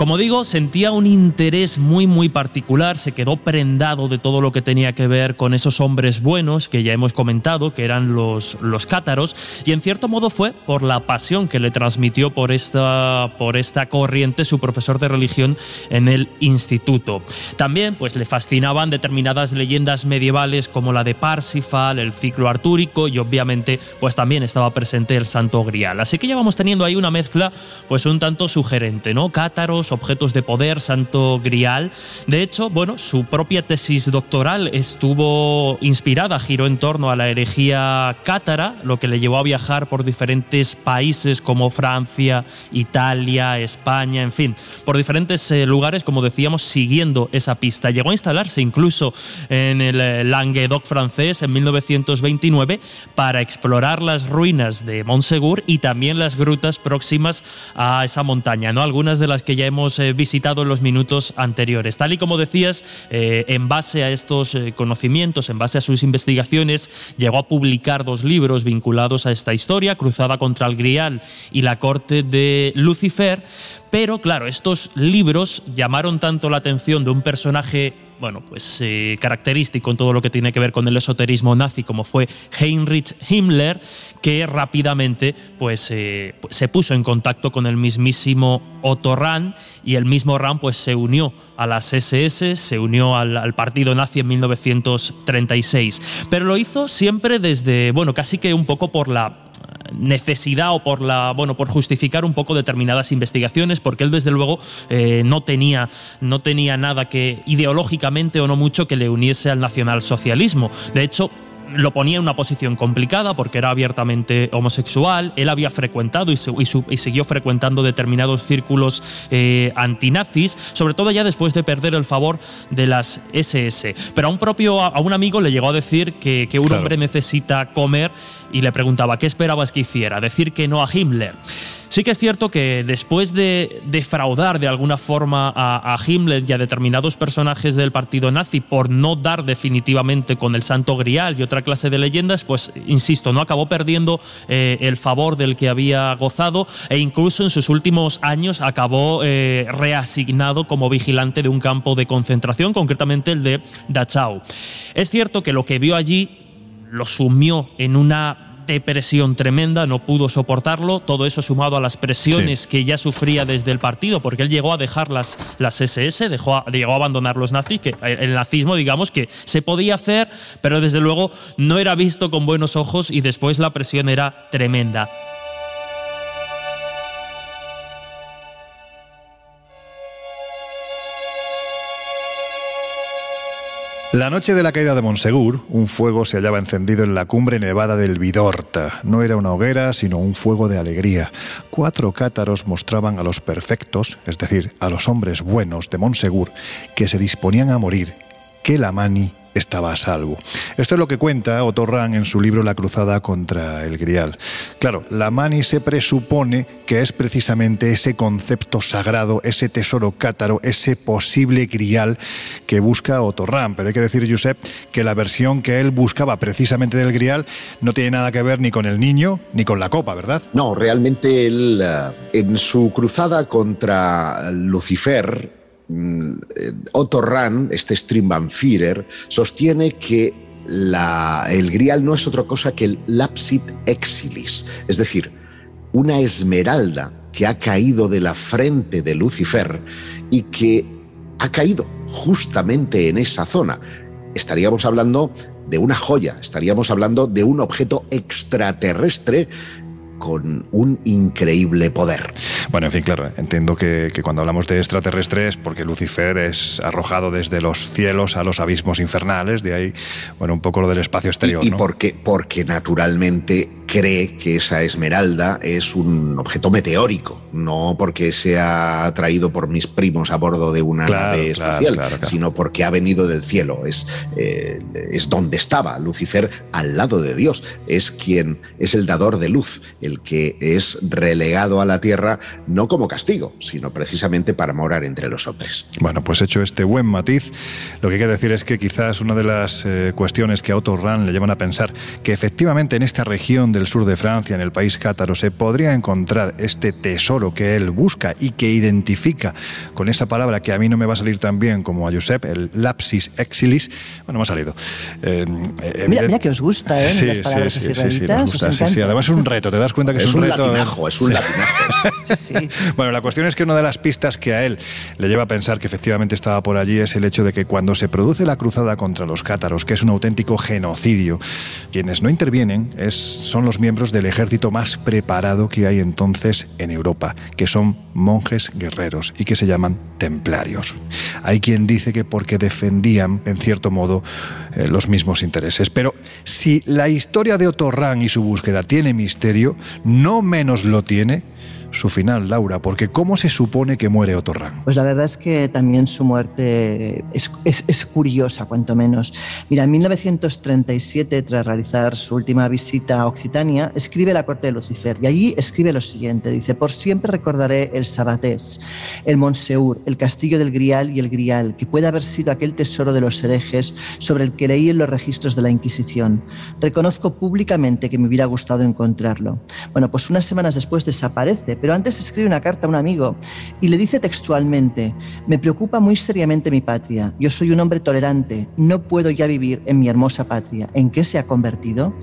Como digo, sentía un interés muy muy particular, se quedó prendado de todo lo que tenía que ver con esos hombres buenos que ya hemos comentado, que eran los, los cátaros, y en cierto modo fue por la pasión que le transmitió por esta, por esta corriente su profesor de religión en el instituto. También pues le fascinaban determinadas leyendas medievales como la de Parsifal, el ciclo artúrico y obviamente pues también estaba presente el Santo Grial. Así que ya vamos teniendo ahí una mezcla pues un tanto sugerente, ¿no? Cátaros, objetos de poder, santo grial. De hecho, bueno, su propia tesis doctoral estuvo inspirada, giró en torno a la herejía cátara, lo que le llevó a viajar por diferentes países como Francia, Italia, España, en fin, por diferentes eh, lugares, como decíamos, siguiendo esa pista. Llegó a instalarse incluso en el eh, Languedoc francés en 1929 para explorar las ruinas de Montsegur y también las grutas próximas a esa montaña, ¿no? Algunas de las que ya hemos eh, visitado en los minutos anteriores. Tal y como decías, eh, en base a estos eh, conocimientos, en base a sus investigaciones, llegó a publicar dos libros vinculados a esta historia, Cruzada contra el Grial y La Corte de Lucifer. Pero claro, estos libros llamaron tanto la atención de un personaje bueno, pues característico en todo lo que tiene que ver con el esoterismo nazi, como fue Heinrich Himmler, que rápidamente pues, eh, se puso en contacto con el mismísimo Otto Rahn y el mismo Rahn pues, se unió a las SS, se unió al, partido nazi en 1936. Pero lo hizo siempre desde, bueno, casi que un poco por la necesidad o por la bueno por justificar un poco determinadas investigaciones porque él desde luego eh, no tenía no tenía nada que ideológicamente o no mucho que le uniese al nacionalsocialismo de hecho lo ponía en una posición complicada porque era abiertamente homosexual, él había frecuentado y, siguió frecuentando determinados círculos eh, antinazis, sobre todo ya después de perder el favor de las SS. Pero a un propio, a un amigo le llegó a decir que, un hombre necesita comer y le preguntaba qué esperabas que hiciera, decir que no a Himmler. Sí que es cierto que después de defraudar de alguna forma a, Himmler y a determinados personajes del partido nazi por no dar definitivamente con el Santo Grial y otra clase de leyendas, pues insisto, no acabó perdiendo eh, el favor del que había gozado e incluso en sus últimos años acabó eh, reasignado como vigilante de un campo de concentración, concretamente el de Dachau. Es cierto que lo que vio allí lo sumió en una depresión tremenda, no pudo soportarlo, todo eso sumado a las presiones que ya sufría desde el partido, porque él llegó a dejar las, las SS, dejó llegó a abandonar los nazis, que el nazismo digamos que se podía hacer, pero desde luego no era visto con buenos ojos y después la presión era tremenda. La noche de la caída de Monsegur, un fuego se hallaba encendido en la cumbre nevada del Vidorta. No era una hoguera, sino un fuego de alegría. Cuatro cátaros mostraban a los perfectos, es decir, a los hombres buenos de Monsegur, que se disponían a morir, que la mani estaba a salvo. Esto es lo que cuenta Otto Rahn en su libro La cruzada contra el Grial. Claro, la mani se presupone que es precisamente ese concepto sagrado, ese tesoro cátaro, ese posible Grial que busca Otto Rahn. Pero hay que decir, Josep, que la versión que él buscaba precisamente del Grial no tiene nada que ver ni con el niño ni con la copa, ¿verdad? No, realmente él eh, en su cruzada contra Lucifer, Otto Rahn, este Strimbanführer, sostiene que el grial no es otra cosa que el lapsit exilis, es decir, una esmeralda que ha caído de la frente de Lucifer y que ha caído justamente en esa zona. Estaríamos hablando de una joya, estaríamos hablando de un objeto extraterrestre con un increíble poder. Bueno, en fin, claro, entiendo que, cuando hablamos de extraterrestres, porque Lucifer es arrojado desde los cielos a los abismos infernales, de ahí, bueno, un poco lo del espacio exterior. Y, porque, porque naturalmente cree que esa esmeralda es un objeto meteórico, no porque sea traído por mis primos a bordo de una nave espacial, sino porque ha venido del cielo. Es, eh, es donde estaba Lucifer al lado de Dios. Es quien es el dador de luz, el que es relegado a la tierra no como castigo, sino precisamente para morar entre los hombres. Bueno, pues hecho este buen matiz, lo que hay que decir es que quizás una de las eh, cuestiones que a Otto Rahn le llevan a pensar que efectivamente en esta región del sur de Francia, en el país cátaro, se podría encontrar este tesoro que él busca y que identifica con esa palabra que a mí no me va a salir tan bien como a Josep, el lapsis exilis. Bueno, me ha salido. Eh, mira, que os gusta, ¿eh? Sí, las palabras sí, sí, sí, sí, gusta, sí, sí, Además es un reto, te das cuenta que es, un, reto. Latinajo, es un latinajo. *laughs* bueno, la cuestión es que una de las pistas que a él le lleva a pensar que efectivamente estaba por allí es el hecho de que cuando se produce la cruzada contra los cátaros, que es un auténtico genocidio, quienes no intervienen es, son los miembros del ejército más preparado que hay entonces en Europa, que son monjes guerreros y que se llaman templarios. Hay quien dice que porque defendían, en cierto modo, eh, los mismos intereses. Pero si la historia de Otorrán y su búsqueda tiene misterio, no menos lo tiene su final, Laura, porque ¿cómo se supone que muere Otorran? Pues la verdad es que también su muerte es, curiosa, cuanto menos. Mira, en 1937, tras realizar su última visita a Occitania, escribe La corte de Lucifer y allí escribe lo siguiente, dice, por siempre recordaré el Sabatés, el Monseur, el castillo del Grial y el Grial, que puede haber sido aquel tesoro de los herejes sobre el que leí en los registros de la Inquisición. Reconozco públicamente que me hubiera gustado encontrarlo. Bueno, pues unas semanas después desaparece, pero antes escribe una carta a un amigo y le dice textualmente, me preocupa muy seriamente mi patria, yo soy un hombre tolerante, no puedo ya vivir en mi hermosa patria. ¿En qué se ha convertido?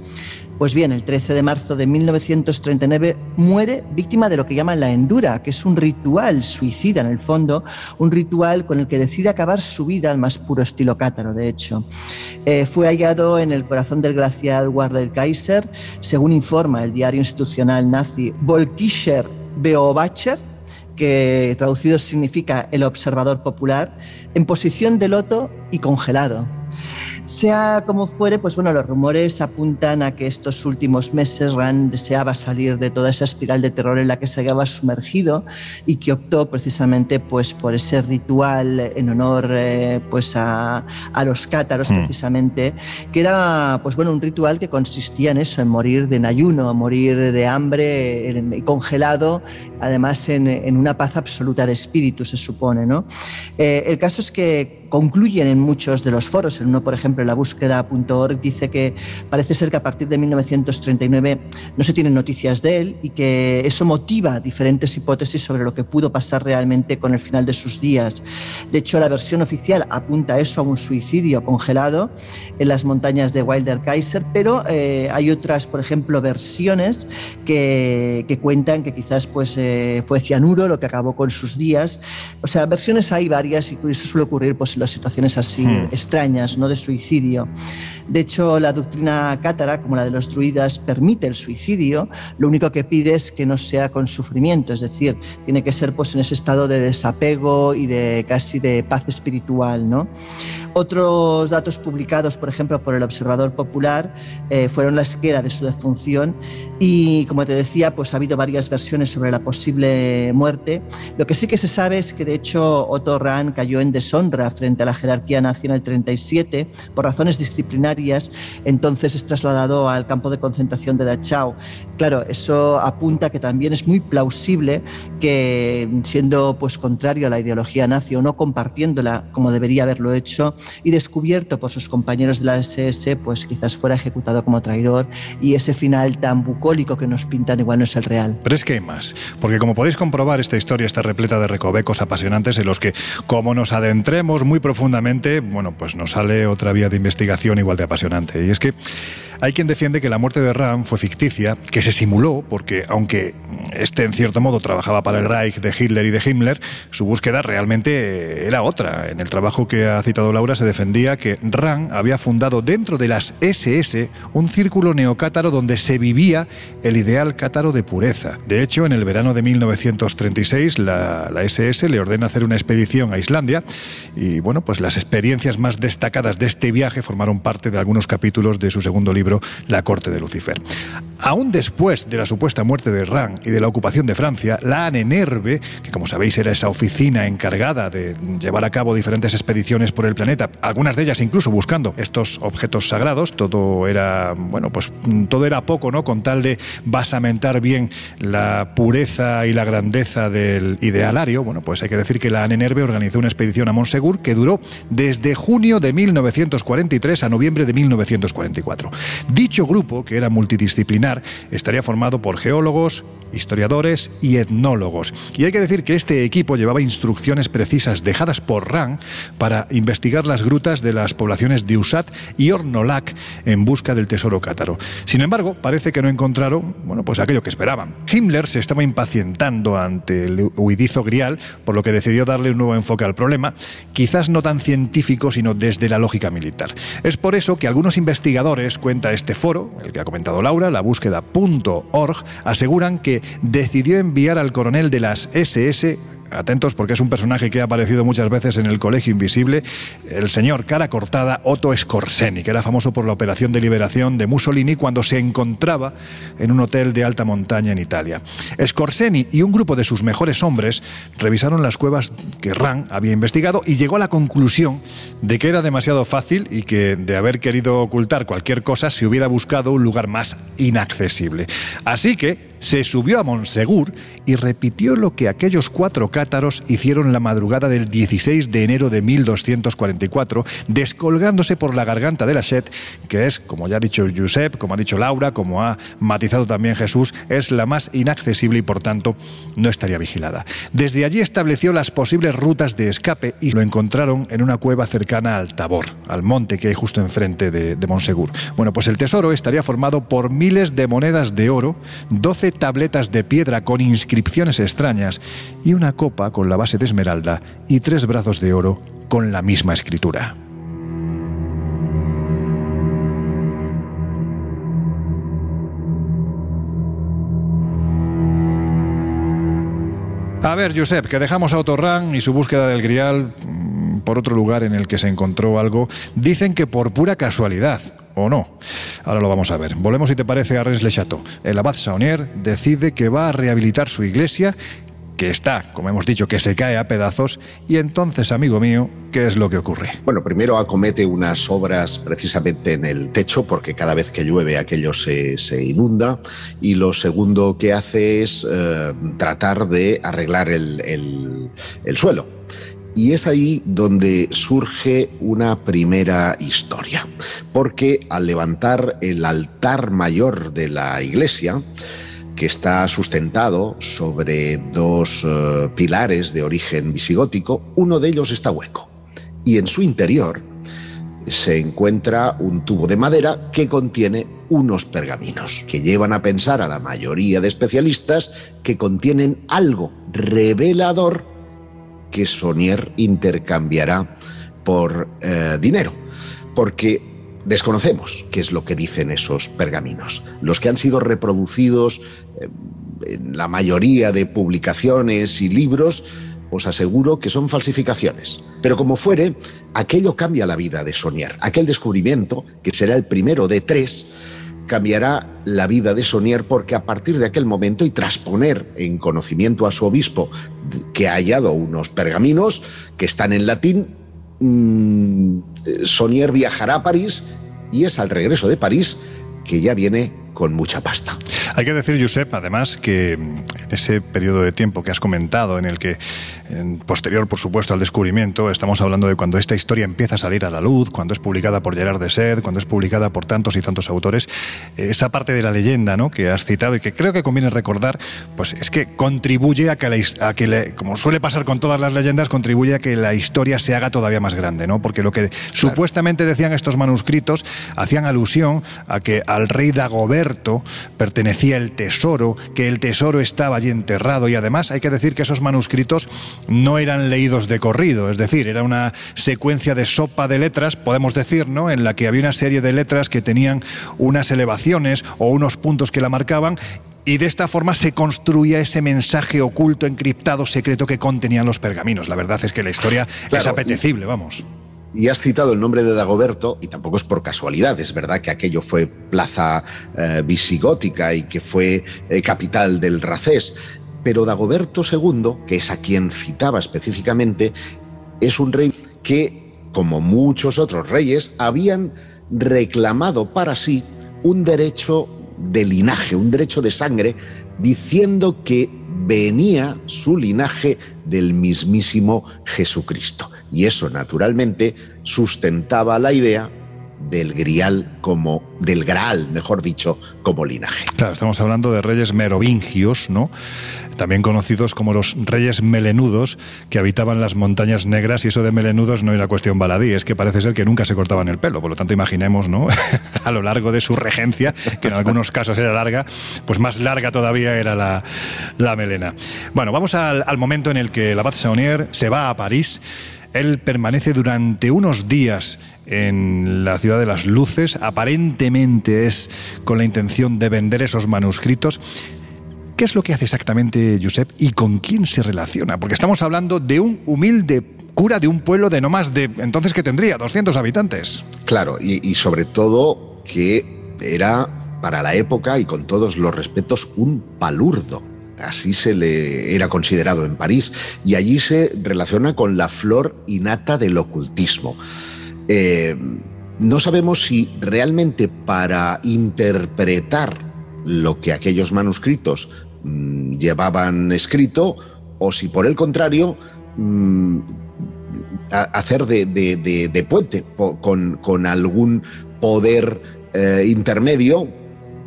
Pues bien, el 13 de marzo de 1939 muere víctima de lo que llaman la endura, que es un ritual suicida en el fondo, un ritual con el que decide acabar su vida al más puro estilo cátaro, de hecho. Eh, fue hallado en el corazón del glacial Warder Kaiser, según informa el diario institucional nazi Volkischer Beobacher, que traducido significa el observador popular, en posición de loto y congelado. Sea como fuere, pues bueno, los rumores apuntan a que estos últimos meses Rand deseaba salir de toda esa espiral de terror en la que se había sumergido y que optó precisamente pues por ese ritual en honor eh, pues a, los cátaros hmm. precisamente, que era pues bueno un ritual que consistía en eso, en morir de ayuno, morir de hambre, congelado, además en, en, una paz absoluta de espíritu se supone, ¿no? Eh, el caso es que concluyen en muchos de los foros. En uno, por ejemplo, en la búsqueda.org dice que parece ser que a partir de 1939 no se tienen noticias de él y que eso motiva diferentes hipótesis sobre lo que pudo pasar realmente con el final de sus días. De hecho, la versión oficial apunta eso a un suicidio congelado en las montañas de Wilder Kaiser, pero eh, hay otras, por ejemplo, versiones que, cuentan que quizás pues, eh, fue cianuro lo que acabó con sus días. O sea, versiones hay varias y eso suele ocurrir pues, las situaciones así hmm. extrañas, no de suicidio. De hecho, la doctrina cátara, como la de los druidas, permite el suicidio. Lo único que pide es que no sea con sufrimiento, es decir, tiene que ser pues en ese estado de desapego y de casi de paz espiritual, ¿no? Otros datos publicados, por ejemplo, por el Observador Popular, eh, fueron la esquera de su defunción y, como te decía, pues ha habido varias versiones sobre la posible muerte. Lo que sí que se sabe es que, de hecho, Otto Rahn cayó en deshonra frente a la jerarquía nazi en el 37 por razones disciplinarias, entonces es trasladado al campo de concentración de Dachau. Claro, eso apunta que también es muy plausible que, siendo pues contrario a la ideología nazi o no compartiéndola como debería haberlo hecho, y descubierto por sus compañeros de la SS, pues quizás fuera ejecutado como traidor y ese final tan bucólico que nos pintan igual no es el real. Pero es que hay más, porque como podéis comprobar, esta historia está repleta de recovecos apasionantes en los que, como nos adentremos muy profundamente, bueno, pues nos sale otra vía de investigación igual de apasionante. Y es que hay quien defiende que la muerte de Ram fue ficticia, que se simuló, porque aunque este en cierto modo trabajaba para el Reich de Hitler y de Himmler, su búsqueda realmente era otra. En el trabajo que ha citado Laura se defendía que Ram había fundado dentro de las SS un círculo neocátaro donde se vivía el ideal cátaro de pureza. De hecho, en el verano de 1936 la, la SS le ordena hacer una expedición a Islandia y bueno, pues las experiencias más destacadas de este viaje formaron parte de algunos capítulos de su segundo libro la corte de Lucifer. Aún después de la supuesta muerte de Ran y de la ocupación de Francia, la Anenerve, que como sabéis era esa oficina encargada de llevar a cabo diferentes expediciones por el planeta, algunas de ellas incluso buscando estos objetos sagrados, todo era, bueno, pues todo era poco, ¿no? Con tal de basamentar bien la pureza y la grandeza del idealario, bueno, pues hay que decir que la Anenerve organizó una expedición a Montsegur que duró desde junio de 1943 a noviembre de 1944. Dicho grupo, que era multidisciplinar, estaría formado por geólogos, historiadores y etnólogos. Y hay que decir que este equipo llevaba instrucciones precisas dejadas por Rang para investigar las grutas de las poblaciones de Usat y Ornolac en busca del tesoro cátaro. Sin embargo, parece que no encontraron, bueno, pues aquello que esperaban. Himmler se estaba impacientando ante el huidizo grial, por lo que decidió darle un nuevo enfoque al problema, quizás no tan científico, sino desde la lógica militar. Es por eso que algunos investigadores, este foro, el que ha comentado Laura, la búsqueda.org, aseguran que decidió enviar al coronel de las SS atentos porque es un personaje que ha aparecido muchas veces en el Colegio Invisible, el señor cara cortada Otto Scorseni, que era famoso por la operación de liberación de Mussolini cuando se encontraba en un hotel de alta montaña en Italia. Scorseni y un grupo de sus mejores hombres revisaron las cuevas que Rand había investigado y llegó a la conclusión de que era demasiado fácil y que de haber querido ocultar cualquier cosa se hubiera buscado un lugar más inaccesible. Así que se subió a Monsegur y repitió lo que aquellos cuatro cátaros hicieron la madrugada del 16 de enero de 1244, descolgándose por la garganta de la Shet, que es, como ya ha dicho Josep, como ha dicho Laura, como ha matizado también Jesús, es la más inaccesible y por tanto no estaría vigilada. Desde allí estableció las posibles rutas de escape y lo encontraron en una cueva cercana al Tabor, al monte que hay justo enfrente de, de Monsegur. Bueno, pues el tesoro estaría formado por miles de monedas de oro, 12 tabletas de piedra con inscripciones extrañas y una copa con la base de esmeralda y tres brazos de oro con la misma escritura. A ver, Josep, que dejamos a Otorran y su búsqueda del grial por otro lugar en el que se encontró algo, dicen que por pura casualidad, o no. Ahora lo vamos a ver. Volvemos, si te parece, a Rennes-le-Château. El abad Saunier decide que va a rehabilitar su iglesia que está, como hemos dicho, que se cae a pedazos. Y entonces, amigo mío, ¿qué es lo que ocurre? Bueno, primero acomete unas obras precisamente en el techo, porque cada vez que llueve aquello se, inunda. Y lo segundo que hace es eh, tratar de arreglar el, el suelo. Y es ahí donde surge una primera historia, porque al levantar el altar mayor de la iglesia, que está sustentado sobre dos eh, pilares de origen visigótico, uno de ellos está hueco. Y en su interior se encuentra un tubo de madera que contiene unos pergaminos, que llevan a pensar a la mayoría de especialistas que contienen algo revelador que Sonier intercambiará por eh, dinero. Porque Desconocemos qué es lo que dicen esos pergaminos. Los que han sido reproducidos eh, en la mayoría de publicaciones y libros, os aseguro que son falsificaciones. Pero como fuere, aquello cambia la vida de Sonier. Aquel descubrimiento, que será el primero de tres, cambiará la vida de Sonier porque a partir de aquel momento y tras poner en conocimiento a su obispo que ha hallado unos pergaminos que están en latín, mm, Sonier viajará a París y es al regreso de París que ya viene con mucha pasta. Hay que decir, Josep, además, que en ese periodo de tiempo que has comentado, en el que, en posterior, por supuesto, al descubrimiento, estamos hablando de cuando esta historia empieza a salir a la luz, cuando es publicada por Gerard de Sed, cuando es publicada por tantos y tantos autores, esa parte de la leyenda ¿no? que has citado y que creo que conviene recordar, pues es que contribuye a que, la, a que como suele pasar con todas las leyendas, contribuye a que la historia se haga todavía más grande, ¿no? Porque lo que supuestamente decían estos manuscritos hacían alusión a que al rey Dagobert pertenecía el tesoro, que el tesoro estaba allí enterrado y además hay que decir que esos manuscritos no eran leídos de corrido, es decir, era una secuencia de sopa de letras, podemos decir, ¿no? En la que había una serie de letras que tenían unas elevaciones o unos puntos que la marcaban y de esta forma se construía ese mensaje oculto, encriptado, secreto que contenían los pergaminos. La verdad es que la historia es apetecible, vamos. Y has citado el nombre de Dagoberto, y tampoco es por casualidad, es verdad que aquello fue plaza eh, visigótica y que fue eh, capital del Racés, pero Dagoberto II, que es a quien citaba específicamente, es un rey que, como muchos otros reyes, habían reclamado para sí un derecho de linaje, un derecho de sangre, diciendo que venía su linaje del mismísimo Jesucristo. Y eso, naturalmente, sustentaba la idea del grial como del graal, mejor dicho, como linaje. Claro, estamos hablando de reyes merovingios, ¿no? También conocidos como los reyes melenudos que habitaban las montañas negras y eso de melenudos no era cuestión baladí, es que parece ser que nunca se cortaban el pelo, por lo tanto imaginemos, ¿no? *laughs* a lo largo de su regencia, que en algunos casos era larga, pues más larga todavía era la, la melena. Bueno, vamos al, momento en el que la abad Saunier se va a París él permanece durante unos días en la ciudad de las luces, aparentemente es con la intención de vender esos manuscritos. ¿Qué es lo que hace exactamente Josep y con quién se relaciona? Porque estamos hablando de un humilde cura de un pueblo de no más de, entonces que tendría 200 habitantes. Claro, y, y sobre todo que era para la época y con todos los respetos un palurdo así se le era considerado en París, y allí se relaciona con la flor innata del ocultismo. Eh, no sabemos si realmente para interpretar lo que aquellos manuscritos mm, llevaban escrito, o si por el contrario, mm, hacer de, puente con, algún poder eh, intermedio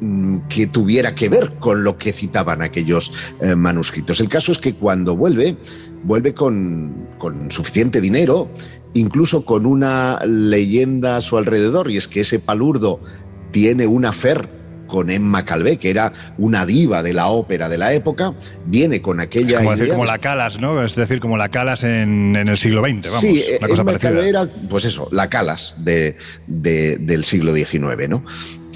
Mm, que tuviera que ver con lo que citaban aquellos eh, manuscritos. El caso es que cuando vuelve, vuelve con, suficiente dinero, incluso con una leyenda a su alrededor, y es que ese palurdo tiene una fer con Emma Calvé, que era una diva de la ópera de la época, viene con aquella. como decir, como la Calas, ¿no? Es decir, como la Calas en, el siglo XX, vamos. Sí, Emma Calvé era, pues eso, la Calas de, del siglo XIX, ¿no?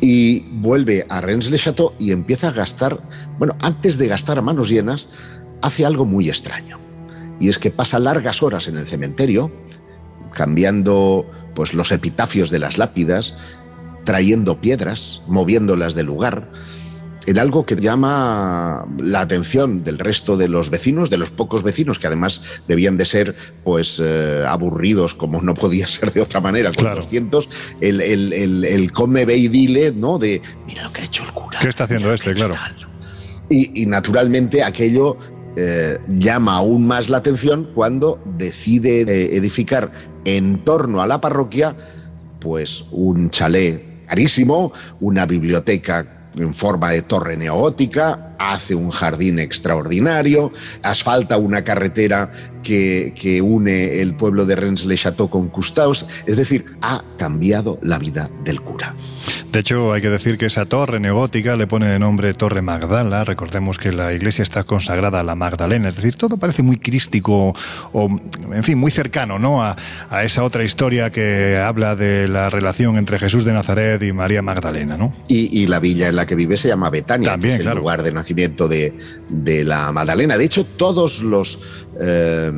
y vuelve a Rennes-le-Château y empieza a gastar, bueno, antes de gastar a manos llenas, hace algo muy extraño. Y es que pasa largas horas en el cementerio, cambiando pues los epitafios de las lápidas, trayendo piedras, moviéndolas del lugar, en algo que llama la atención del resto de los vecinos, de los pocos vecinos que además debían de ser pues eh, aburridos como no podía ser de otra manera con Claro. 200, el, el, el- el come, ve y dile, ¿no? De mira lo que ha hecho el cura. ¿Qué está haciendo este? Claro. tal". Y, y, naturalmente aquello eh, llama aún más la atención cuando decide eh, edificar en torno a la parroquia pues un chalet carísimo, una biblioteca en forma de torre neogótica, hace un jardín extraordinario, asfalta una carretera que, que une el pueblo de Rennes-le-Château con Custaus, es decir, ha cambiado la vida del cura. De hecho, hay que decir que esa torre neogótica le pone de nombre Torre Magdala. Recordemos que la iglesia está consagrada a la Magdalena. Es decir, todo parece muy crístico o, en fin, muy cercano ¿no? a, a esa otra historia que habla de la relación entre Jesús de Nazaret y María Magdalena. ¿no? Y, y la villa en la que vive se llama Betania, También, que es el claro. lugar de de, la Magdalena. De hecho, todos los, eh,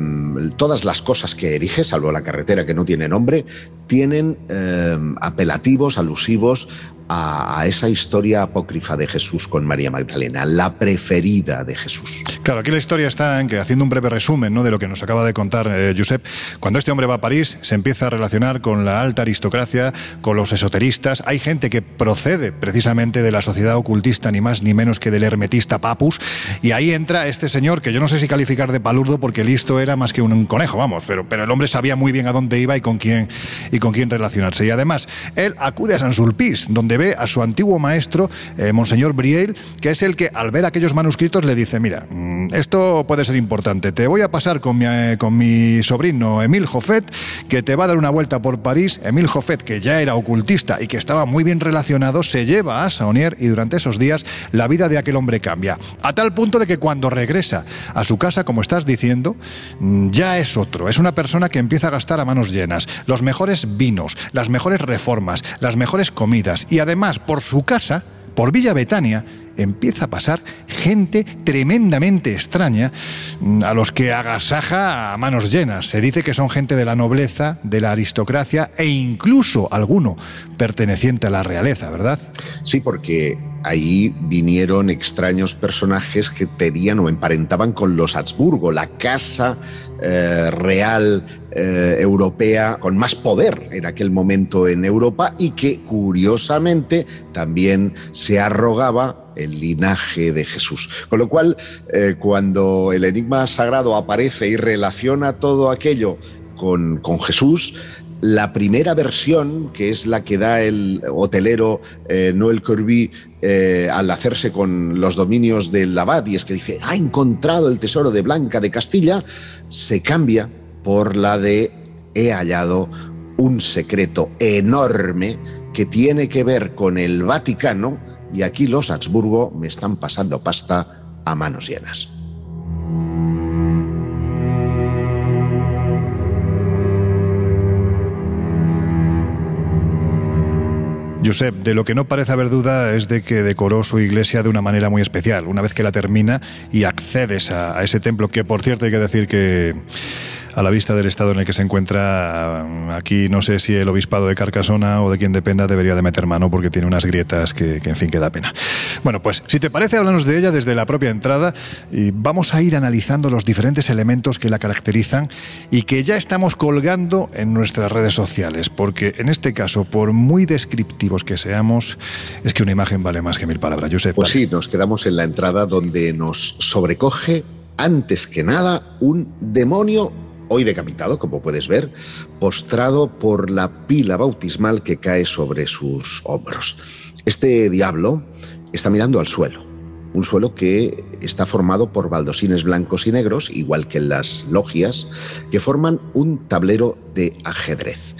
todas las cosas que erige, salvo la carretera que no tiene nombre, tienen eh, apelativos, alusivos a, esa historia apócrifa de Jesús con María Magdalena, la preferida de Jesús. Claro, aquí la historia está en que, haciendo un breve resumen ¿no? de lo que nos acaba de contar eh, Josep, cuando este hombre va a París se empieza a relacionar con la alta aristocracia, con los esoteristas. Hay gente que procede precisamente de la sociedad ocultista, ni más ni menos que del hermetista Papus, y ahí entra este señor que yo no sé si calificar de palurdo porque listo era más que un, un conejo, vamos, pero, pero el hombre sabía muy bien a dónde iba y con quién, y con quién relacionarse. Y además, él acude a San Sulpice, donde ve a su antiguo maestro, eh, Monseñor Briel, que es el que al ver aquellos manuscritos le dice, mira, mm, esto puede ser importante, te voy a pasar con mi, eh, con mi sobrino Emil Joffet, que te va a dar una vuelta por París. Emil Joffet, que ya era ocultista y que estaba muy bien relacionado, se lleva a Saunier y durante esos días la vida de aquel hombre cambia. A tal punto de que cuando regresa a su casa, como estás diciendo, mm, ya es otro. Es una persona que empieza a gastar a manos llenas. Los mejores vinos, las mejores reformas, las mejores comidas. Y además, por su casa, por Villa Betania, empieza a pasar gente tremendamente extraña mm, a los que agasaja a manos llenas. Se dice que son gente de la nobleza, de la aristocracia e incluso alguno perteneciente a la realeza, ¿verdad? Sí, porque ahí vinieron extraños personajes que tenían o emparentaban con los Habsburgo, la casa eh, real eh, europea con más poder en aquel momento en Europa y que curiosamente también se arrogaba el linaje de Jesús. Con lo cual, eh, cuando el enigma sagrado aparece y relaciona todo aquello con, con Jesús, la primera versión, que es la que da el hotelero eh, Noel Corby eh, al hacerse con los dominios del abad, y es que dice, ha encontrado el tesoro de Blanca de Castilla, se cambia por la de he hallado un secreto enorme que tiene que ver con el Vaticano, y aquí los Habsburgo me están pasando pasta a manos llenas. Josep, de lo que no parece haber duda es de que decoró su iglesia de una manera muy especial. Una vez que la termina y accedes a, ese templo, que por cierto hay que decir que a la vista del estado en el que se encuentra, aquí no sé si el obispado de Carcasona o de quien dependa debería de meter mano porque tiene unas grietas que, que en fin, que da pena. Bueno, pues si te parece, háblanos de ella desde la propia entrada y vamos a ir analizando los diferentes elementos que la caracterizan y que ya estamos colgando en nuestras redes sociales, porque en este caso, por muy descriptivos que seamos, es que una imagen vale más que mil palabras. Josep, Pues sí, nos quedamos en la entrada donde nos sobrecoge, antes que nada, un demonio, hoy decapitado, como puedes ver, postrado por la pila bautismal que cae sobre sus hombros. Este diablo está mirando al suelo, un suelo que está formado por baldosines blancos y negros, igual que en las logias, que forman un tablero de ajedrez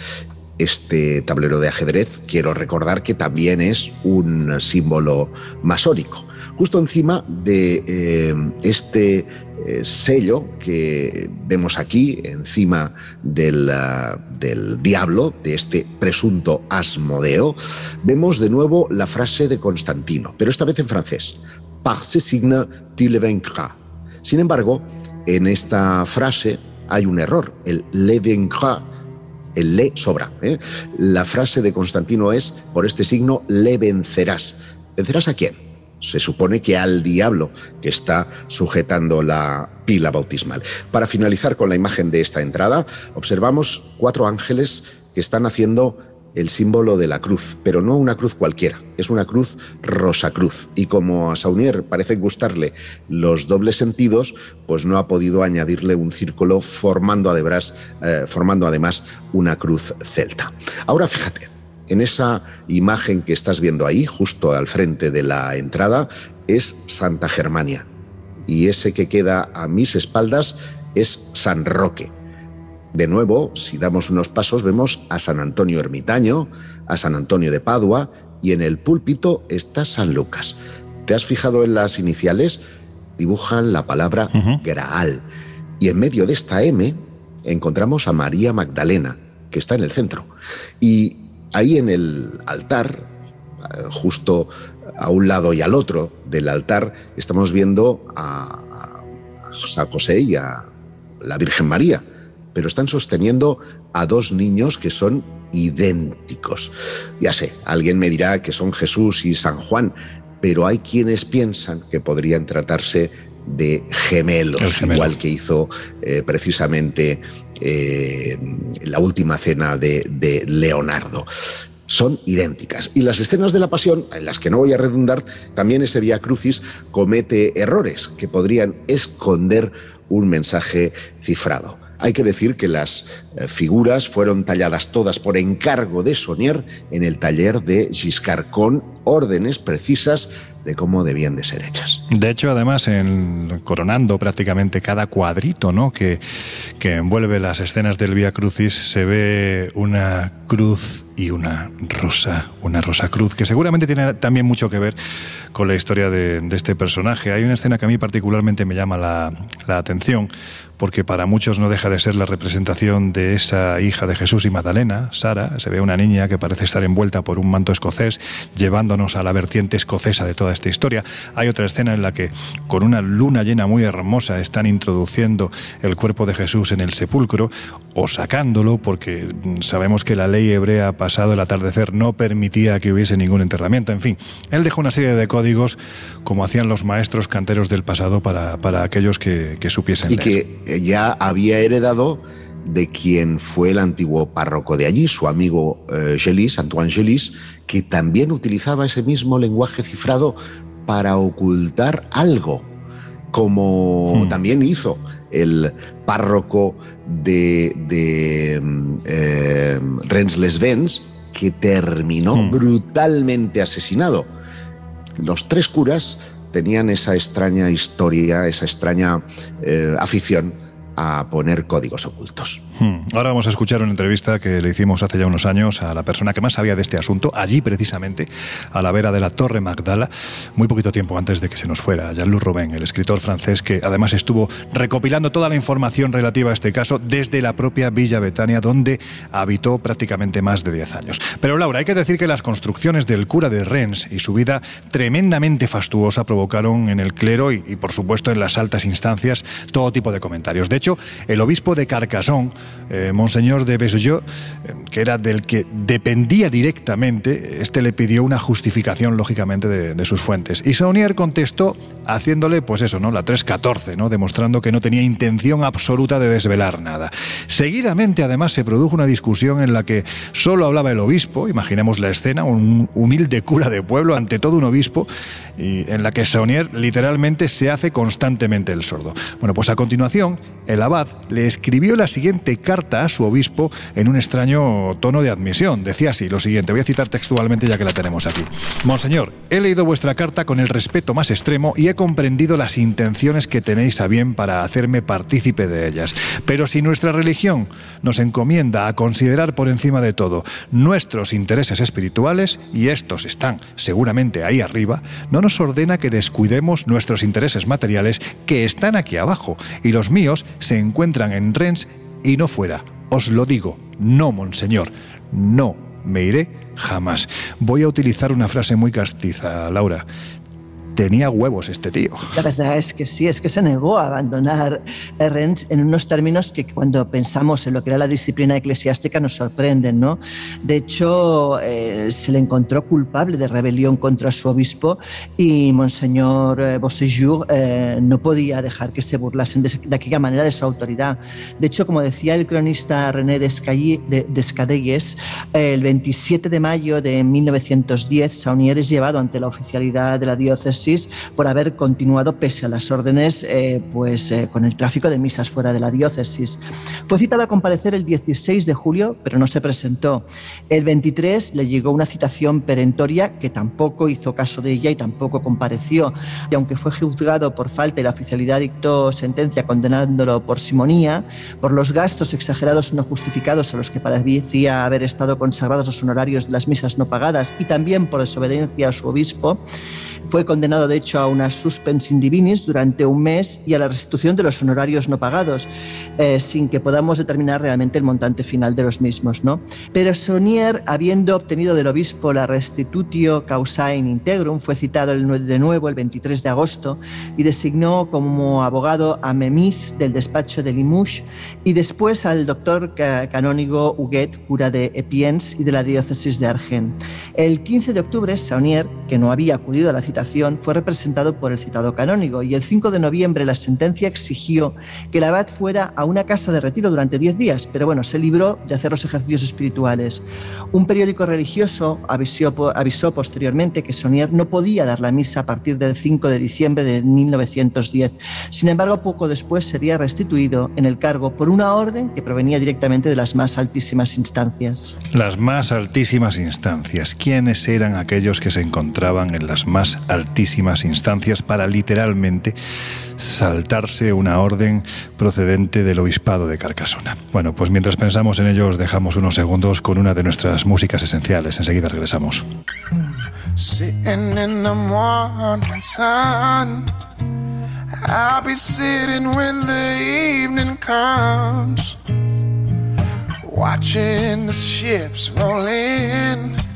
este tablero de ajedrez, quiero recordar que también es un símbolo masónico. Justo encima de eh, este eh, sello que vemos aquí, encima del, uh, del, diablo, de este presunto Asmodeo, vemos de nuevo la frase de Constantino, pero esta vez en francés. Par ce signe tu le. Sin embargo, en esta frase hay un error. El le vaincras el le sobra. ¿eh? La frase de Constantino es, por este signo le vencerás. ¿Vencerás a quién? Se supone que al diablo que está sujetando la pila bautismal. Para finalizar con la imagen de esta entrada, observamos cuatro ángeles que están haciendo el símbolo de la cruz, pero no una cruz cualquiera, es una cruz rosacruz. Y como a Saunier parece gustarle los dobles sentidos, pues no ha podido añadirle un círculo formando además, eh, formando además una cruz celta. Ahora fíjate, en esa imagen que estás viendo ahí, justo al frente de la entrada, es Santa Germania. Y ese que queda a mis espaldas es San Roque de nuevo, si damos unos pasos, vemos a San Antonio Ermitaño, a San Antonio de Padua y en el púlpito está San Lucas. ¿Te has fijado en las iniciales? Dibujan la palabra Graal. Y en medio de esta M encontramos a María Magdalena, que está en el centro. Y ahí en el altar, eh, justo a un lado y al otro del altar, estamos viendo a, a San José y a la Virgen María pero están sosteniendo a dos niños que son idénticos. Ya sé, alguien me dirá que son Jesús y San Juan, pero hay quienes piensan que podrían tratarse de gemelos, igual que hizo eh, precisamente eh, la última cena de, de Leonardo son idénticas. Y las escenas de la pasión, en las que no voy a redundar, también ese Via Crucis comete errores que podrían esconder un mensaje cifrado. Hay que decir que las eh, figuras fueron talladas todas por encargo de Sonier en el taller de Giscard con órdenes precisas de cómo debían de ser hechas. De hecho, además, en, coronando prácticamente cada cuadrito ¿no? que, que envuelve las escenas del Vía Crucis, se ve una cruz y una rosa, una rosa cruz, que seguramente tiene también mucho que ver con la historia de, este personaje. Hay una escena que a mí particularmente me llama la, la atención, porque para muchos no deja de ser la representación de esa hija de Jesús y Magdalena, Sara. Se ve una niña que parece estar envuelta por un manto escocés, llevándonos a la vertiente escocesa de toda esta historia. Hay otra escena en la que, con una luna llena muy hermosa, están introduciendo el cuerpo de Jesús en el sepulcro o sacándolo, porque sabemos que la ley hebrea pasado el atardecer no permitía que hubiese ningún enterramiento. En fin, él dejó una serie de códigos como hacían los maestros canteros del pasado para, para aquellos que, que supiesen. Y que ya había heredado de quien fue el antiguo párroco de allí, su amigo eh, Gelis, Antoine Gelis, que también utilizaba ese mismo lenguaje cifrado para ocultar algo, como hmm. también hizo el párroco de, de eh, Rennes-les-Vents, que terminó hmm. brutalmente asesinado. Los tres curas tenían esa extraña historia, esa extraña eh, afición a poner códigos ocultos. Hmm. Ahora vamos a escuchar una entrevista que le hicimos hace ya unos años a la persona que más sabía de este asunto, allí precisamente, a la vera de la Torre Magdala, muy poquito tiempo antes de que se nos fuera, Jean-Luc Robin, el escritor francés que además estuvo recopilando toda la información relativa a este caso desde la propia Villa Betania, donde habitó prácticamente más de 10 años. Pero Laura, hay que decir que las construcciones del cura de Rennes y su vida tremendamente fastuosa provocaron en el clero y, por supuesto en las altas instancias todo tipo de comentarios. De hecho, el obispo de Carcassonne, eh, Monseñor de Besoyot, eh, que era del que dependía directamente, este le pidió una justificación, lógicamente, de, sus fuentes. Y Saunier contestó haciéndole, pues eso, ¿no? La 314, ¿no? Demostrando que no tenía intención absoluta de desvelar nada. Seguidamente, además, se produjo una discusión en la que solo hablaba el obispo, imaginemos la escena, un humilde cura de pueblo ante todo un obispo, y en la que Saunier literalmente se hace constantemente el sordo. Bueno, pues a continuación, el abad le escribió la siguiente carta a su obispo en un extraño tono de admisión. Decía así lo siguiente, voy a citar textualmente ya que la tenemos aquí. Monseñor, he leído vuestra carta con el respeto más extremo y he comprendido las intenciones que tenéis a bien para hacerme partícipe de ellas. Pero si nuestra religión nos encomienda a considerar por encima de todo nuestros intereses espirituales, y estos están seguramente ahí arriba, no nos ordena que descuidemos nuestros intereses materiales que están aquí abajo, y los míos se encuentran en Rennes y no fuera. Os lo digo, no, monseñor, no me iré jamás. Voy a utilizar una frase muy castiza, Laura. Tenía huevos este tío. La verdad es que sí, es que se negó a abandonar Rennes en unos términos que cuando pensamos en lo que era la disciplina eclesiástica nos sorprenden, ¿no? De hecho, eh, se le encontró culpable de rebelión contra su obispo y Monseñor eh, eh no podía dejar que se burlasen de, aquella manera de su autoridad. De hecho, como decía el cronista René Descadelles, el 27 de mayo de 1910, Saunier es llevado ante la oficialidad de la diócesis por haber continuado pese a las órdenes eh, pues, eh, con el tráfico de misas fuera de la diócesis. Fue citado a comparecer el 16 de julio, pero no se presentó. El 23 le llegó una citación perentoria que tampoco hizo caso de ella y tampoco compareció. Y aunque fue juzgado por falta y la oficialidad dictó sentencia condenándolo por simonía, por los gastos exagerados no justificados a los que parecía haber estado consagrados los honorarios de las misas no pagadas y también por desobediencia a su obispo, fue condenado, de hecho, a una suspensión divinis durante un mes y a la restitución de los honorarios no pagados, eh, sin que podamos determinar realmente el montante final de los mismos. ¿no? Pero Sonier, habiendo obtenido del obispo la restitutio causae in integrum, fue citado de nuevo el 23 de agosto y designó como abogado a Memis del despacho de Limoges y después al doctor canónigo Huguet, cura de Epiens y de la diócesis de Argent. El 15 de octubre, Saunier, que no había acudido a la fue representado por el citado canónigo y el 5 de noviembre la sentencia exigió que el abad fuera a una casa de retiro durante 10 días, pero bueno, se libró de hacer los ejercicios espirituales. Un periódico religioso avisó, avisó posteriormente que Saunier no podía dar la misa a partir del 5 de diciembre de 1910. Sin embargo, poco después sería restituido en el cargo por una orden que provenía directamente de las más altísimas instancias. Las más altísimas instancias quiénes eran aquellos que se encontraban en las más altísimas instancias para literalmente saltarse una orden procedente del obispado de Carcasona. Bueno, pues mientras pensamos en ello, os dejamos unos segundos con una de nuestras músicas esenciales. Enseguida regresamos. watching the ships roll.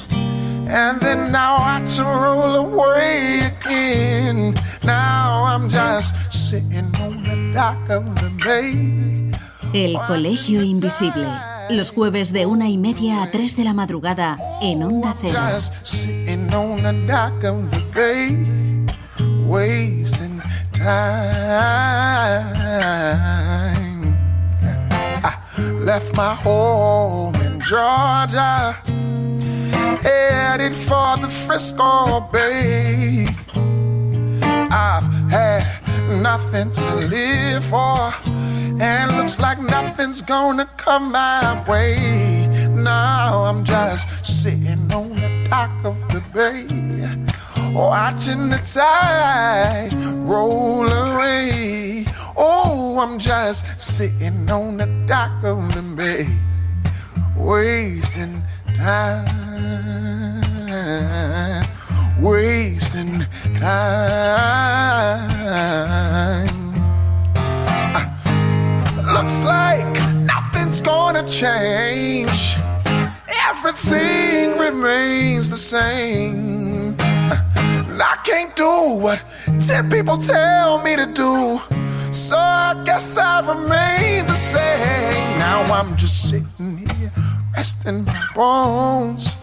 And then now I to roll away again. Now I'm just sitting on the dock of the bay. El Colegio Invisible. Los jueves de una y media a tres de la madrugada en Onda Cero. Just sitting on the dock of the bay, wasting time. I left my home in Georgia headed for the Frisco Bay. I've had nothing to live for, and looks like nothing's gonna come my way. Now I'm just sitting on the dock of the bay, watching the tide roll away. Oh, I'm just sitting on the dock of the bay, wasting time wasting time. Looks like nothing's gonna change. Everything remains the same. I can't do what ten people tell me to do. So I guess I remain the same. Now I'm just sitting here, resting my bones.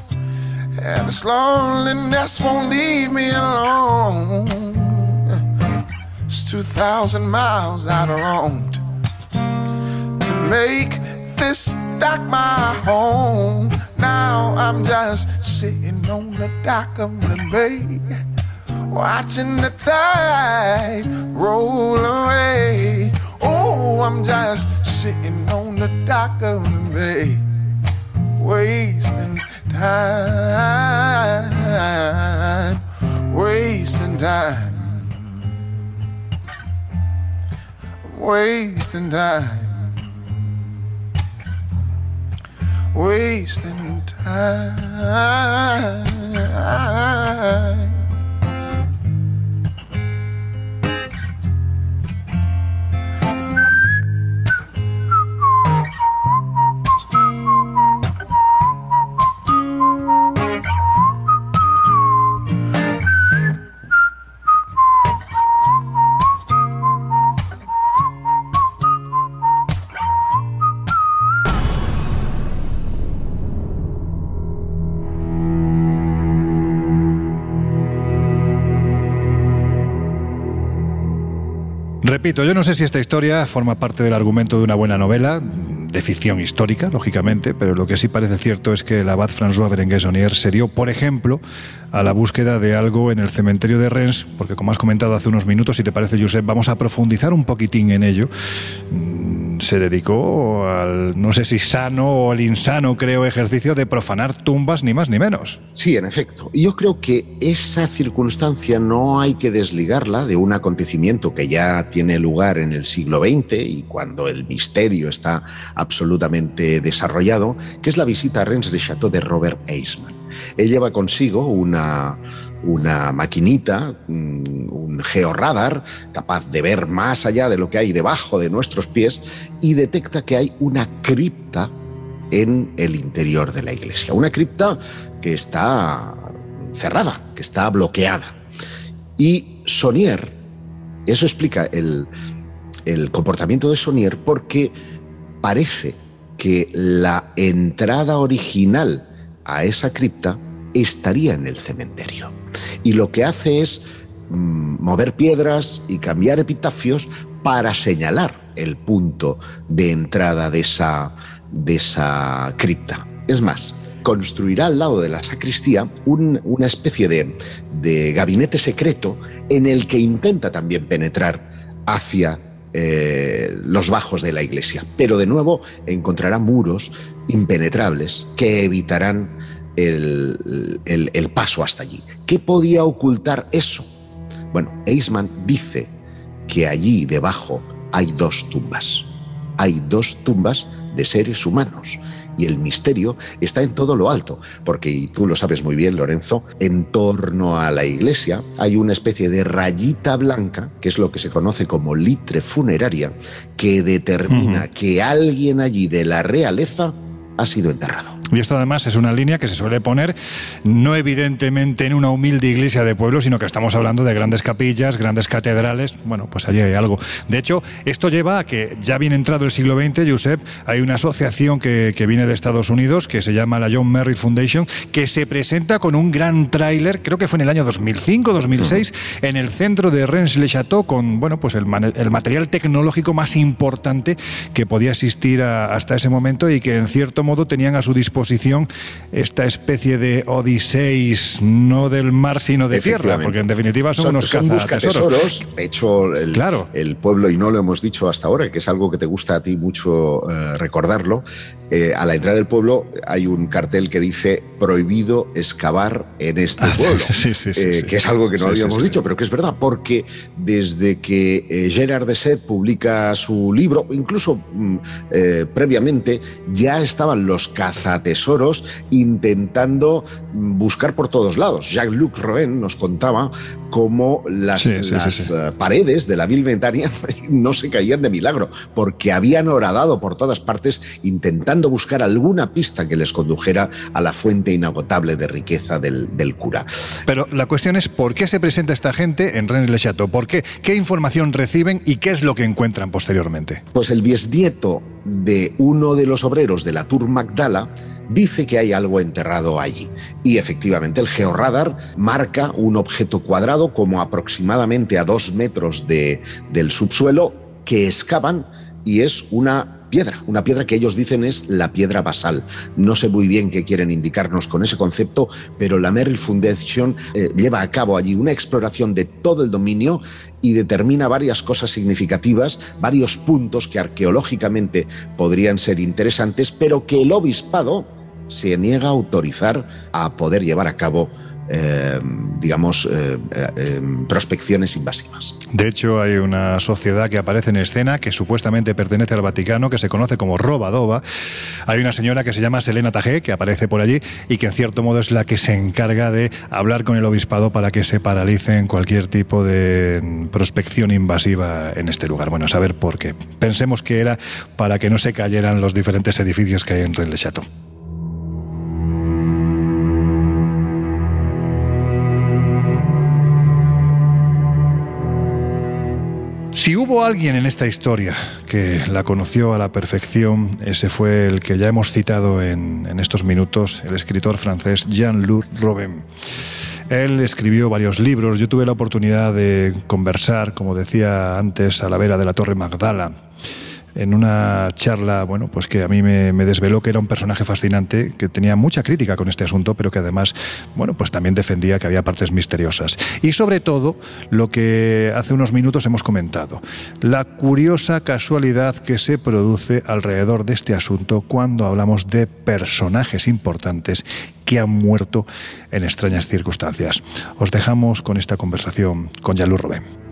And this loneliness won't leave me alone. It's 2,000 miles I've roamed to make this dock my home. Now I'm just sitting on the dock of the bay, watching the tide roll away. Oh, I'm just sitting on the dock of the bay, wasting time, wasting time, wasting time, wasting time. Repito, yo no sé si esta historia forma parte del argumento de una buena novela, de ficción histórica, lógicamente, pero lo que sí parece cierto es que el abad François Berenguer se dio, por ejemplo, a la búsqueda de algo en el cementerio de Rennes, porque como has comentado hace unos minutos, si te parece, Josep, vamos a profundizar un poquitín en ello. Se dedicó al, no sé si sano o al insano, creo, ejercicio de profanar tumbas, ni más ni menos. Sí, en efecto. Y yo creo que esa circunstancia no hay que desligarla de un acontecimiento que ya tiene lugar en el siglo XX y cuando el misterio está absolutamente desarrollado, que es la visita a Rennes de de Robert Eisman. Él lleva consigo una, una maquinita, un georradar, capaz de ver más allá de lo que hay debajo de nuestros pies y detecta que hay una cripta en el interior de la iglesia. Una cripta que está cerrada, que está bloqueada. Y Sonier, eso explica el, el comportamiento de Sonier porque parece que la entrada original a esa cripta estaría en el cementerio. Y lo que hace es mm, mover piedras y cambiar epitafios para señalar el punto de entrada de esa, de esa cripta. Es más, construirá al lado de la sacristía una especie de, de, gabinete secreto en el que intenta también penetrar hacia eh, los bajos de la iglesia. Pero de nuevo encontrará muros impenetrables que evitarán el, el, paso hasta allí. ¿Qué podía ocultar eso? Bueno, Eisman dice que allí debajo hay dos tumbas. Hay dos tumbas de seres humanos y el misterio está en todo lo alto, porque, y tú lo sabes muy bien, Lorenzo, en torno a la iglesia hay una especie de rayita blanca, que es lo que se conoce como litre funeraria, que determina que alguien allí de la realeza ha sido enterrado. Y esto además es una línea que se suele poner no evidentemente en una humilde iglesia de pueblo, sino que estamos hablando de grandes capillas, grandes catedrales. Bueno, pues allí hay algo. De hecho, esto lleva a que ya bien entrado el siglo XX, Josep, hay una asociación que, que viene de Estados Unidos que se llama la John Merritt Foundation, que se presenta con un gran tráiler, creo que fue en el año 2005-2006, en el centro de Rennes-le-Château, con bueno, pues el, el, material tecnológico más importante que podía existir hasta ese momento y que en cierto modo tenían a su disposición esta especie de odiseis, no del mar, sino de tierra, porque en definitiva son, unos son tesoros. De hecho, el, claro. el pueblo, y no lo hemos dicho hasta ahora, que es algo que te gusta a ti mucho eh, recordarlo, eh, a la entrada del pueblo hay un cartel que dice prohibido excavar en este ah, pueblo, *laughs* eh, que es algo que no habíamos dicho, pero que es verdad, porque desde que eh, Gerard Deset publica su libro, incluso mm, previamente, ya estaban los cazatesoros intentando mm, buscar por todos lados. Jacques-Luc Roen nos contaba cómo las, paredes de la Ville *laughs* no se caían de milagro, porque habían horadado por todas partes intentando buscar alguna pista que les condujera a la fuente inagotable de riqueza del, cura. Pero la cuestión es por qué se presenta esta gente en Rennes-le-Château, ¿por qué? ¿Qué información reciben y qué es lo que encuentran posteriormente? Pues el biesnieto de uno de los obreros de la Tour Magdala dice que hay algo enterrado allí. Y efectivamente el georradar marca un objeto cuadrado como aproximadamente a dos metros de, del subsuelo que excavan y es una piedra, una piedra que ellos dicen es la piedra basal. No sé muy bien qué quieren indicarnos con ese concepto, pero la Merrill Foundation eh, lleva a cabo allí una exploración de todo el dominio y determina varias cosas significativas, varios puntos que arqueológicamente podrían ser interesantes, pero que el obispado se niega a autorizar a poder llevar a cabo eh, digamos, eh, eh, prospecciones invasivas. De hecho, hay una sociedad que aparece en escena que supuestamente pertenece al Vaticano, que se conoce como Robadova. Hay una señora que se llama Selena Tajé, que aparece por allí y que en cierto modo es la que se encarga de hablar con el obispado para que se paralicen cualquier tipo de prospección invasiva en este lugar. Bueno, saber por qué. Pensemos que era para que no se cayeran los diferentes edificios que hay en Rennes hubo alguien en esta historia que la conoció a la perfección, ese fue el que ya hemos citado en, estos minutos, el escritor francés Jean-Luc Robin. Él escribió varios libros. Yo tuve la oportunidad de conversar, como decía antes, a la vera de la Torre Magdala en una charla, bueno, pues que a mí me, desveló que era un personaje fascinante, que tenía mucha crítica con este asunto, pero que además, bueno, pues también defendía que había partes misteriosas. Y sobre todo, lo que hace unos minutos hemos comentado, la curiosa casualidad que se produce alrededor de este asunto cuando hablamos de personajes importantes que han muerto en extrañas circunstancias. Os dejamos con esta conversación con Yalú Robén.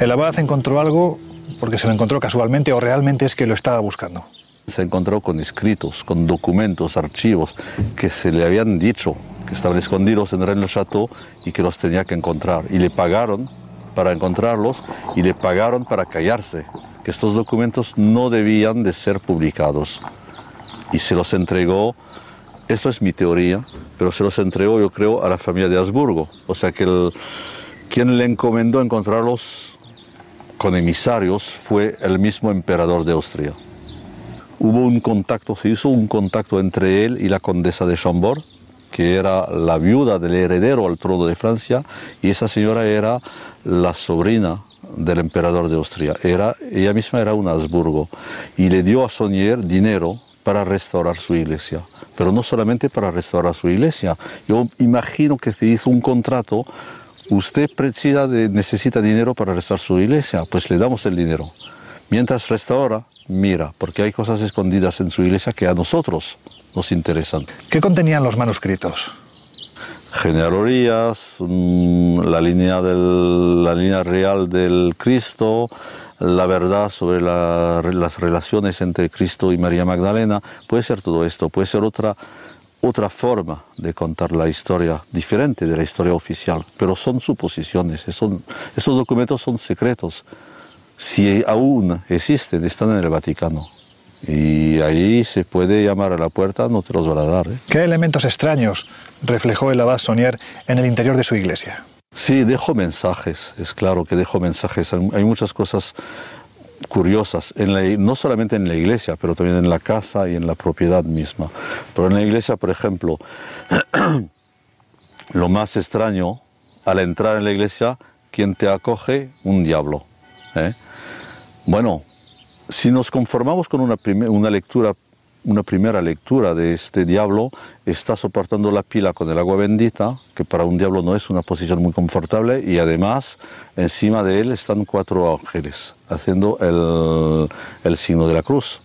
¿El abad encontró algo porque se lo encontró casualmente o realmente es que lo estaba buscando? Se encontró con escritos, con documentos, archivos que se le habían dicho que estaban escondidos en Rennes Chateau y que los tenía que encontrar. Y le pagaron para encontrarlos y le pagaron para callarse, que estos documentos no debían de ser publicados. Y se los entregó, esto es mi teoría, pero se los entregó yo creo a la familia de Habsburgo. O sea que quien le encomendó encontrarlos con emisarios fue el mismo emperador de Austria. Hubo un contacto, se hizo un contacto entre él y la condesa de Chambord, que era la viuda del heredero al trono de Francia, y esa señora era la sobrina del emperador de Austria. Era, ella misma era un Habsburgo, y le dio a Sonier dinero para restaurar su iglesia. Pero no solamente para restaurar su iglesia. Yo imagino que se hizo un contrato usted necesita dinero para restaurar su iglesia, pues le damos el dinero. Mientras restaura, mira, porque hay cosas escondidas en su iglesia que a nosotros nos interesan. ¿Qué contenían los manuscritos? Genealorías, mm, la línea, del, la línea real del Cristo, la verdad sobre las relaciones entre Cristo y María Magdalena. Puede ser todo esto, puede ser otra otra forma de contar la historia diferente de la historia oficial, pero son suposiciones, son, esos documentos son secretos. Si aún existen, están en el Vaticano. Y ahí se puede llamar a la puerta, no te los van a dar. ¿eh? ¿Qué elementos extraños reflejó el abad Sonier en el interior de su iglesia? Sí, dejó mensajes, es claro que dejó mensajes. Hay muchas cosas curiosas, en no solamente en la iglesia, pero también en la casa y en la propiedad misma. Pero en la iglesia, por ejemplo, *clears throat* lo más extraño, al entrar en la iglesia, quien te acoge? Un diablo. ¿eh? Bueno, si nos conformamos con una, una lectura una primera lectura de este diablo está soportando la pila con el agua bendita, que para un diablo no es una posición muy confortable, y además encima de él están cuatro ángeles haciendo el, el signo de la cruz.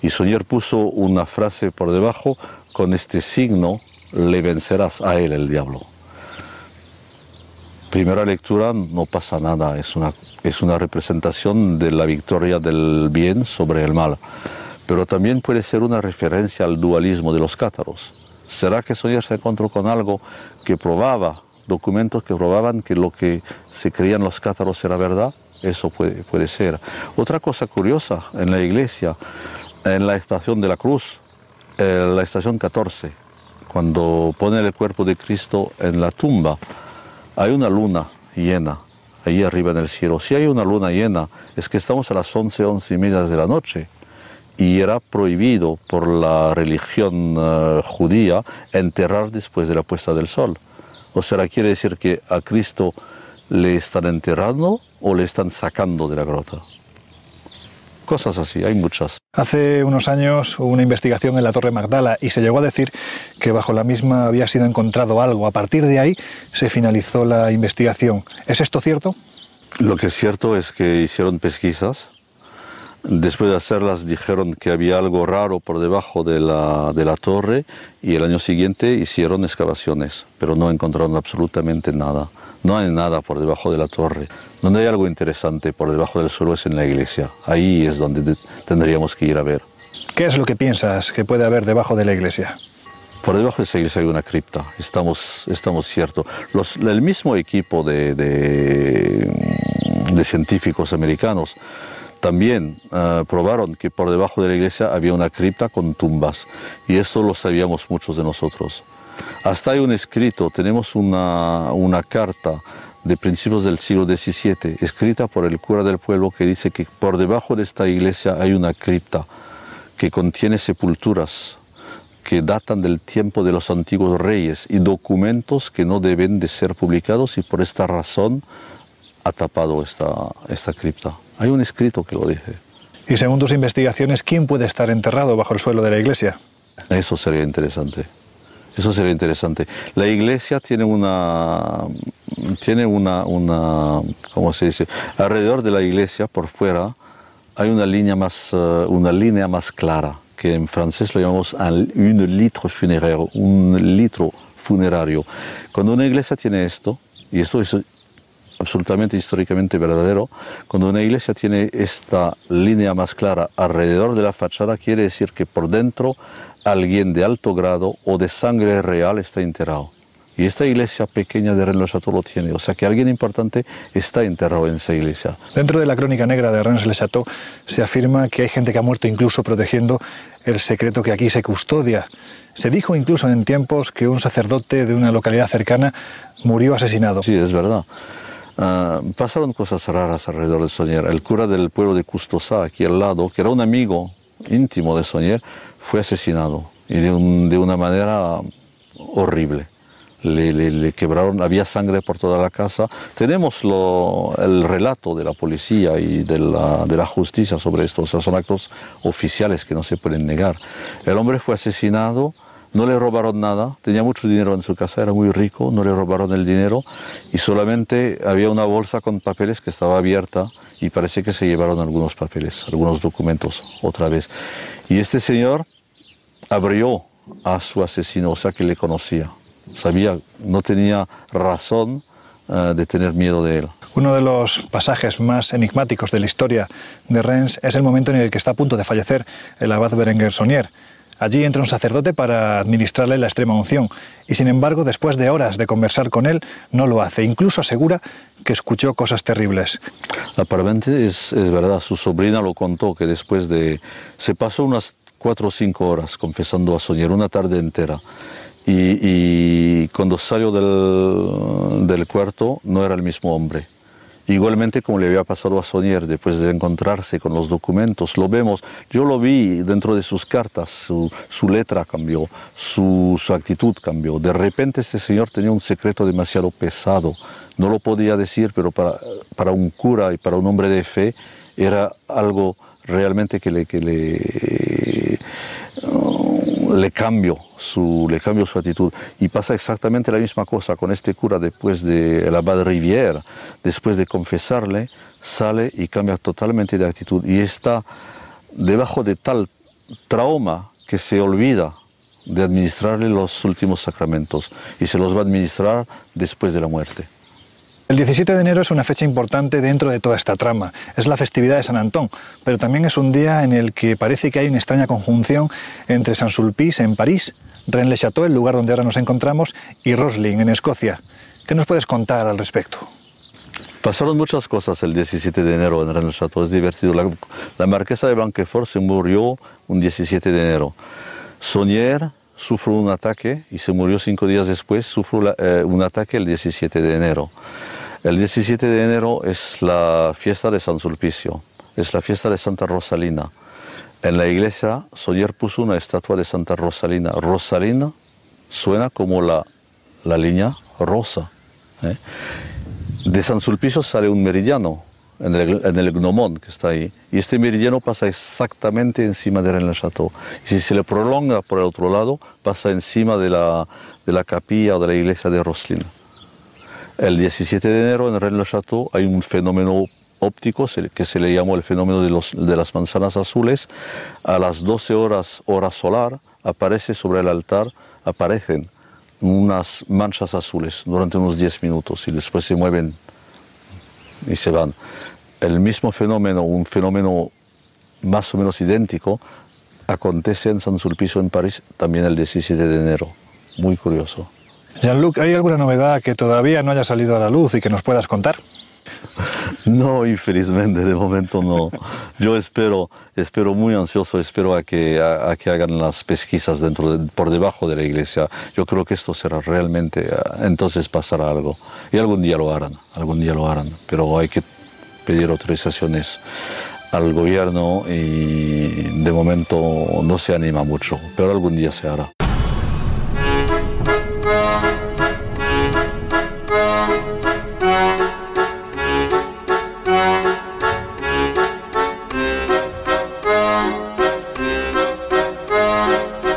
Y Soñer puso una frase por debajo, con este signo le vencerás a él el diablo. Primera lectura no pasa nada, es una, es una representación de la victoria del bien sobre el mal pero también puede ser una referencia al dualismo de los cátaros. ¿Será que Soyer se encontró con algo que probaba, documentos que probaban que lo que se creían los cátaros era verdad? Eso puede, puede ser. Otra cosa curiosa en la iglesia, en la estación de la cruz, en la estación 14, cuando pone el cuerpo de Cristo en la tumba, hay una luna llena ahí arriba en el cielo. Si hay una luna llena, es que estamos a las 11, 11 y media de la noche y era prohibido por la religión eh, judía enterrar después de la puesta del sol. O sea, quiere decir que a Cristo le están enterrando o le están sacando de la grota. Cosas así, hay muchas. Hace unos años hubo una investigación en la Torre Magdala y se llegó a decir que bajo la misma había sido encontrado algo. A partir de ahí se finalizó la investigación. ¿Es esto cierto? Lo que es cierto es que hicieron pesquisas Después de hacerlas dijeron que había algo raro por debajo de la, de la torre y el año siguiente hicieron excavaciones, pero no encontraron absolutamente nada. No hay nada por debajo de la torre. Donde hay algo interesante por debajo del suelo es en la iglesia. Ahí es donde tendríamos que ir a ver. ¿Qué es lo que piensas que puede haber debajo de la iglesia? Por debajo de esa iglesia hay una cripta, estamos, estamos ciertos. el mismo equipo de, de, de científicos americanos también eh, probaron que por debajo de la iglesia había una cripta con tumbas y eso lo sabíamos muchos de nosotros. Hasta hay un escrito, tenemos una, una carta de principios del siglo XVII, escrita por el cura del pueblo que dice que por debajo de esta iglesia hay una cripta que contiene sepulturas que datan del tiempo de los antiguos reyes y documentos que no deben de ser publicados y por esta razón ha tapado esta, esta cripta. Hay un escrito que lo dice. Y según tus investigaciones, ¿quién puede estar enterrado bajo el suelo de la iglesia? Eso sería interesante. Eso sería interesante. La iglesia tiene una, tiene una, una, ¿cómo se dice? Alrededor de la iglesia, por fuera, hay una línea más, eh, una línea más clara, que en francés lo llamamos un litro funerario, un litro funerario. Cuando una iglesia tiene esto, y esto es absolutamente históricamente verdadero, cuando una iglesia tiene esta línea más clara alrededor de la fachada, quiere decir que por dentro alguien de alto grado o de sangre real está enterrado. Y esta iglesia pequeña de Rennes-le-Château lo tiene. O sea que alguien importante está enterrado en esa iglesia. Dentro de la crónica negra de Rennes-le-Château se afirma que hay gente que ha muerto incluso protegiendo el secreto que aquí se custodia. Se dijo incluso en tiempos que un sacerdote de una localidad cercana murió asesinado. Sí, es verdad. Ah, pasaron cosas raras alrededor de Sonier. El cura del pueblo de Custosá, aquí al lado, que era un amigo íntimo de Sonier, fue asesinado y de, una manera horrible. Le, quebraron, había sangre por toda la casa. Tenemos el relato de la policía y de la, de la justicia sobre esto, o sea, son actos oficiales que no se pueden negar. El hombre fue asesinado no le robaron nada, tenía mucho dinero en su casa, era muy rico, no le robaron el dinero y solamente había una bolsa con papeles que estaba abierta y parece que se llevaron algunos papeles, algunos documentos otra vez. Y este señor abrió a su asesino, o sea que le conocía, sabía, no tenía razón eh, de tener miedo de él. Uno de los pasajes más enigmáticos de la historia de Rennes es el momento en el que está a punto de fallecer el abad Berenguer Sonier. Allí entra un sacerdote para administrarle la extrema unción y sin embargo después de horas de conversar con él no lo hace. Incluso asegura que escuchó cosas terribles. Aparentemente es, es verdad, su sobrina lo contó que después de... se pasó unas cuatro o cinco horas confesando a Soñer, una tarde entera. Y, cuando salió del, del cuarto no era el mismo hombre Igualmente como le había pasado a Sonier después de encontrarse con los documentos, lo vemos, yo lo vi dentro de sus cartas, su, letra cambió, su, actitud cambió. De repente este señor tenía un secreto demasiado pesado, no lo podía decir, pero para, para un cura y para un hombre de fe era algo realmente que le, que le le cambio su, le cambio su actitud. Y pasa exactamente la misma cosa con este cura después de la abad Rivière, después de confesarle, sale y cambia totalmente de actitud. Y está debajo de tal trauma que se olvida de administrarle los últimos sacramentos y se los va a administrar después de la muerte. El 17 de enero es una fecha importante dentro de toda esta trama. Es la festividad de San Antón, pero también es un día en el que parece que hay una extraña conjunción entre San Sulpice en París, Rennes-le-Château, el lugar donde ahora nos encontramos, y Rosling en Escocia. ¿Qué nos puedes contar al respecto? Pasaron muchas cosas el 17 de enero en Rennes-le-Château, es divertido. La, marquesa de Blanquefort se murió un 17 de enero. Sonier sufrió un ataque y se murió cinco días después, sufrió eh, un ataque el 17 de enero. El 17 de enero es la fiesta de San Sulpicio, es la fiesta de Santa Rosalina. En la iglesia, Soyer puso una estatua de Santa Rosalina. Rosalina suena como la, la línea rosa. ¿eh? De San Sulpicio sale un meridiano en el, en el, gnomón que está ahí. Y este meridiano pasa exactamente encima de Rennes-le-Château. Y si se le prolonga por el otro lado, pasa encima de la, de la capilla o de la iglesia de Roslin. El 17 de enero en Rennes-le-Château hay un fenómeno óptico que se le llamó el fenómeno de, los, de las manzanas azules. A las 12 horas hora solar aparece sobre el altar, aparecen unas manchas azules durante unos 10 minutos y después se mueven y se van. El mismo fenómeno, un fenómeno más o menos idéntico, acontece en San Sulpicio en París también el 17 de enero. Muy curioso. Jean-Luc, ¿hay alguna novedad que todavía no haya salido a la luz y que nos puedas contar? *laughs* No, infelizmente, de momento no. Yo espero, espero muy ansioso, espero a que, a, que hagan las pesquisas por debajo de la iglesia. Yo creo que esto será realmente, entonces pasará algo. Y algún día lo harán, algún día lo harán. Pero hay que pedir autorizaciones al gobierno y de momento no se anima mucho, pero algún día se hará.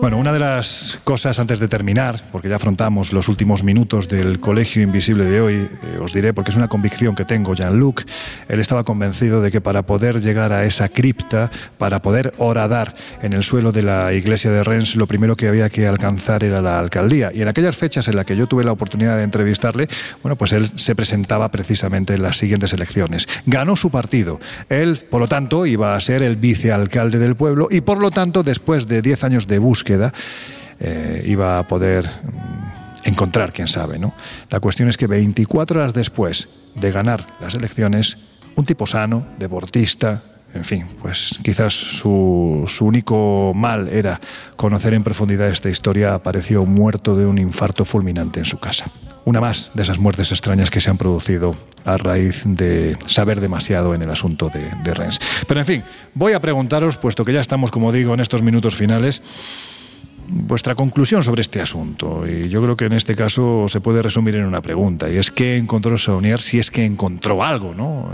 Bueno, una de las cosas antes de terminar, porque ya afrontamos los últimos minutos del Colegio Invisible de hoy, eh, os diré, porque es una convicción que tengo, Jean-Luc, él estaba convencido de que para poder llegar a esa cripta, para poder horadar en el suelo de la iglesia de Rennes, lo primero que había que alcanzar era la alcaldía. Y en aquellas fechas en las que yo tuve la oportunidad de entrevistarle, bueno, pues él se presentaba precisamente en las siguientes elecciones. Ganó su partido. Él, por lo tanto, iba a ser el vicealcalde del pueblo y, por lo tanto, después de 10 años de búsqueda, eh, iba a poder mm, encontrar, quién sabe. ¿no? La cuestión es que 24 horas después de ganar las elecciones, un tipo sano, deportista, en fin, pues quizás su, su, único mal era conocer en profundidad esta historia, apareció muerto de un infarto fulminante en su casa. Una más de esas muertes extrañas que se han producido a raíz de saber demasiado en el asunto de, de. Pero en fin, voy a preguntaros, puesto que ya estamos, como digo, en estos minutos finales, vuestra conclusión sobre este asunto. Y yo creo que en este caso se puede resumir en una pregunta, y es qué encontró Saunier si es que encontró algo, ¿no?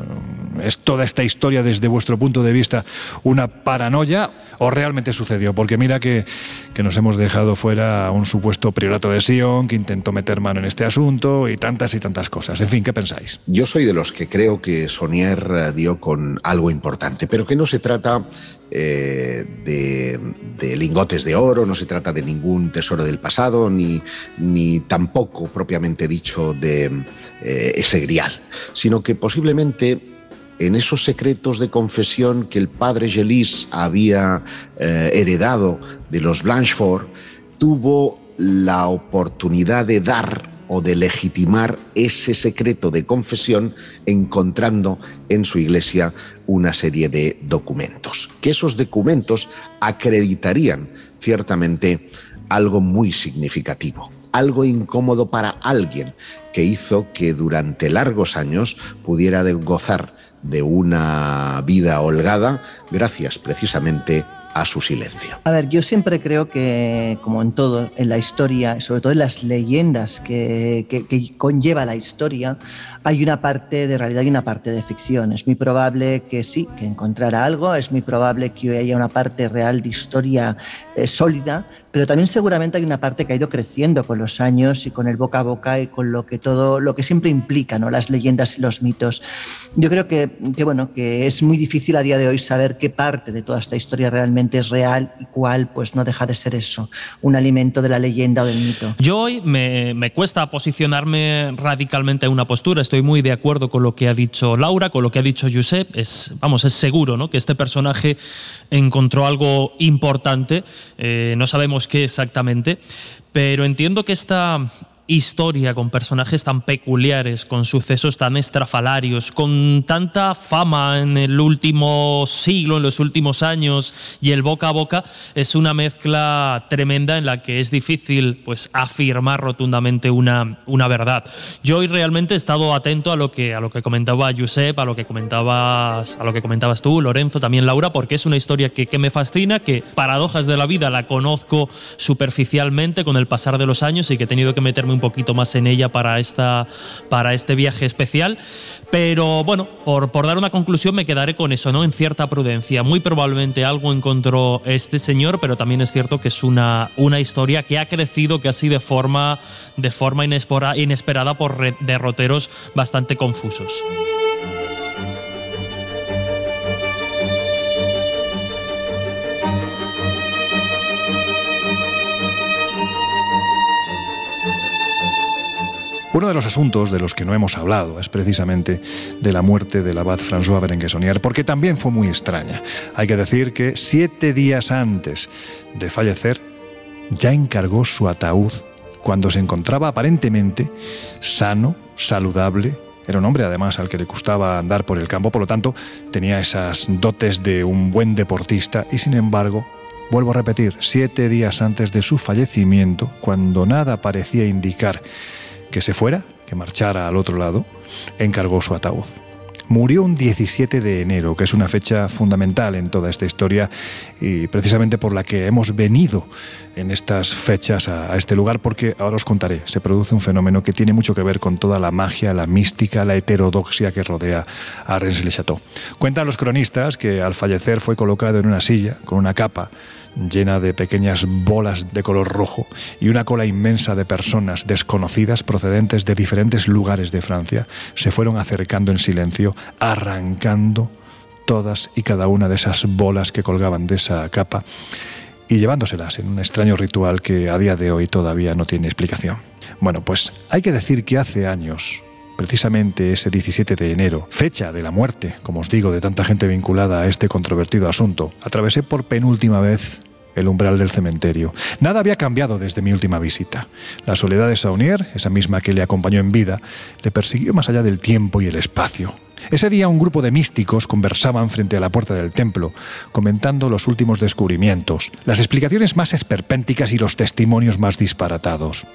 ¿Es toda esta historia desde vuestro punto de vista una paranoia o realmente sucedió? Porque mira que, que nos hemos dejado fuera un supuesto priorato de Sion que intentó meter mano en este asunto y tantas y tantas cosas. En fin, ¿qué pensáis? Yo soy de los que creo que Saunier eh, dio con algo importante, pero que no se trata eh, de, lingotes de oro, no se trata de ningún tesoro del pasado, ni, ni tampoco propiamente dicho de eh, ese grial, sino que posiblemente en esos secretos de confesión que el padre Gelis había eh, heredado de los Blanchefort, tuvo la oportunidad de dar o de legitimar ese secreto de confesión encontrando en su iglesia una serie de documentos, que esos documentos acreditarían ciertamente algo muy significativo, algo incómodo para alguien que hizo que durante largos años pudiera gozar de una vida holgada gracias precisamente a su silencio. A ver, yo siempre creo que, como en todo, en la historia, sobre todo en las leyendas que, que, conlleva la historia, hay una parte de realidad y una parte de ficción. Es muy probable que sí, que encontrara algo, es muy probable que haya una parte real de historia eh, sólida, pero también seguramente hay una parte que ha ido creciendo con los años y con el boca a boca y con lo que todo, lo que siempre implica, ¿no? Las leyendas y los mitos. Yo creo que, que bueno, que es muy difícil a día de hoy saber qué parte de toda esta historia realmente es real y cuál pues no deja de ser eso, un alimento de la leyenda o del mito. Yo hoy me, me cuesta posicionarme radicalmente en una postura, estoy muy de acuerdo con lo que ha dicho Laura, con lo que ha dicho Josep, es, vamos, es seguro ¿no? que este personaje encontró algo importante, eh, no sabemos qué exactamente, pero entiendo que esta historia con personajes tan peculiares, con sucesos tan estrafalarios, con tanta fama en el último siglo, en los últimos años y el boca a boca, es una mezcla tremenda en la que es difícil pues afirmar rotundamente una, una verdad. Yo hoy realmente he estado atento a lo que a lo que comentaba Josep, a lo que comentabas, a lo que comentabas tú, Lorenzo, también Laura, porque es una historia que, que me fascina, que paradojas de la vida la conozco superficialmente con el pasar de los años y que he tenido que meterme un poquito más en ella para, esta, para este viaje especial. Pero bueno, por, por dar una conclusión me quedaré con eso, ¿no? En cierta prudencia. Muy probablemente algo encontró este señor, pero también es cierto que es una, una historia que ha crecido, así de forma, de forma inesperada por derroteros bastante confusos. Uno de los asuntos de los que no hemos hablado es precisamente de la muerte del abad François Berenguesonier, porque también fue muy extraña. Hay que decir que siete días antes de fallecer, ya encargó su ataúd cuando se encontraba aparentemente sano, saludable, era un hombre además al que le gustaba andar por el campo, por lo tanto tenía esas dotes de un buen deportista y sin embargo, vuelvo a repetir, siete días antes de su fallecimiento, cuando nada parecía indicar que se fuera, que marchara al otro lado, encargó su ataúd. Murió un 17 de enero, que es una fecha fundamental en toda esta historia y precisamente por la que hemos venido en estas fechas a, este lugar, porque ahora os contaré, se produce un fenómeno que tiene mucho que ver con toda la magia, la mística, la heterodoxia que rodea a Rennes-le-Château. Cuentan los cronistas que al fallecer fue colocado en una silla con una capa llena de pequeñas bolas de color rojo y una cola inmensa de personas desconocidas procedentes de diferentes lugares de Francia se fueron acercando en silencio, arrancando todas y cada una de esas bolas que colgaban de esa capa y llevándoselas en un extraño ritual que a día de hoy todavía no tiene explicación. Bueno, pues hay que decir que hace años, precisamente ese 17 de enero, fecha de la muerte, como os digo, de tanta gente vinculada a este controvertido asunto, atravesé por penúltima vez el umbral del cementerio. Nada había cambiado desde mi última visita. La soledad de Saunier, esa misma que le acompañó en vida, le persiguió más allá del tiempo y el espacio. Ese día un grupo de místicos conversaban frente a la puerta del templo, comentando los últimos descubrimientos, las explicaciones más esperpénticas y los testimonios más disparatados.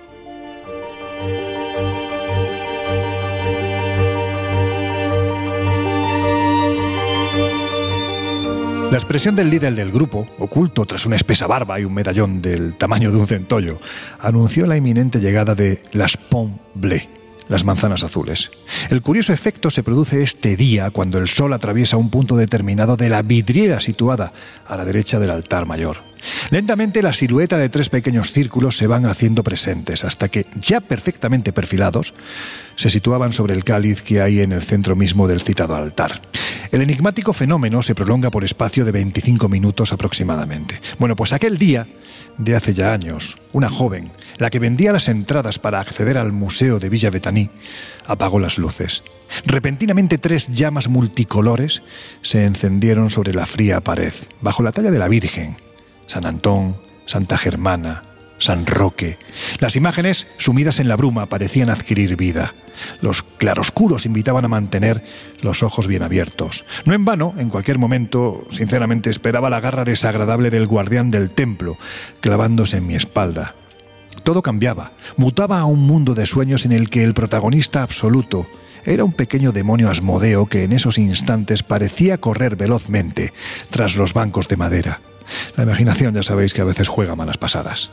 La expresión del líder del grupo, oculto tras una espesa barba y un medallón del tamaño de un centollo, anunció la inminente llegada de las Pommes Bleues, las manzanas azules. El curioso efecto se produce este día cuando el sol atraviesa un punto determinado de la vidriera situada a la derecha del altar mayor. Lentamente la silueta de tres pequeños círculos se van haciendo presentes hasta que, ya perfectamente perfilados, se situaban sobre el cáliz que hay en el centro mismo del citado altar. El enigmático fenómeno se prolonga por espacio de 25 minutos aproximadamente. Bueno, pues aquel día, de hace ya años, una joven, la que vendía las entradas para acceder al Museo de Villa Betaní, apagó las luces. Repentinamente tres llamas multicolores se encendieron sobre la fría pared, bajo la talla de la Virgen, San Antón, Santa Germana, San Roque. Las imágenes, sumidas en la bruma, parecían adquirir vida. Los claroscuros invitaban a mantener los ojos bien abiertos. No en vano, en cualquier momento, sinceramente esperaba la garra desagradable del guardián del templo, clavándose en mi espalda. Todo cambiaba, mutaba a un mundo de sueños en el que el protagonista absoluto era un pequeño demonio asmodeo que en esos instantes parecía correr velozmente tras los bancos de madera. La imaginación ya sabéis que a veces juega malas pasadas.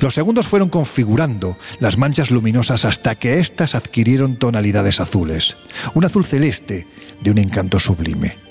Los segundos fueron configurando las manchas luminosas hasta que éstas adquirieron tonalidades azules, un azul celeste de un encanto sublime.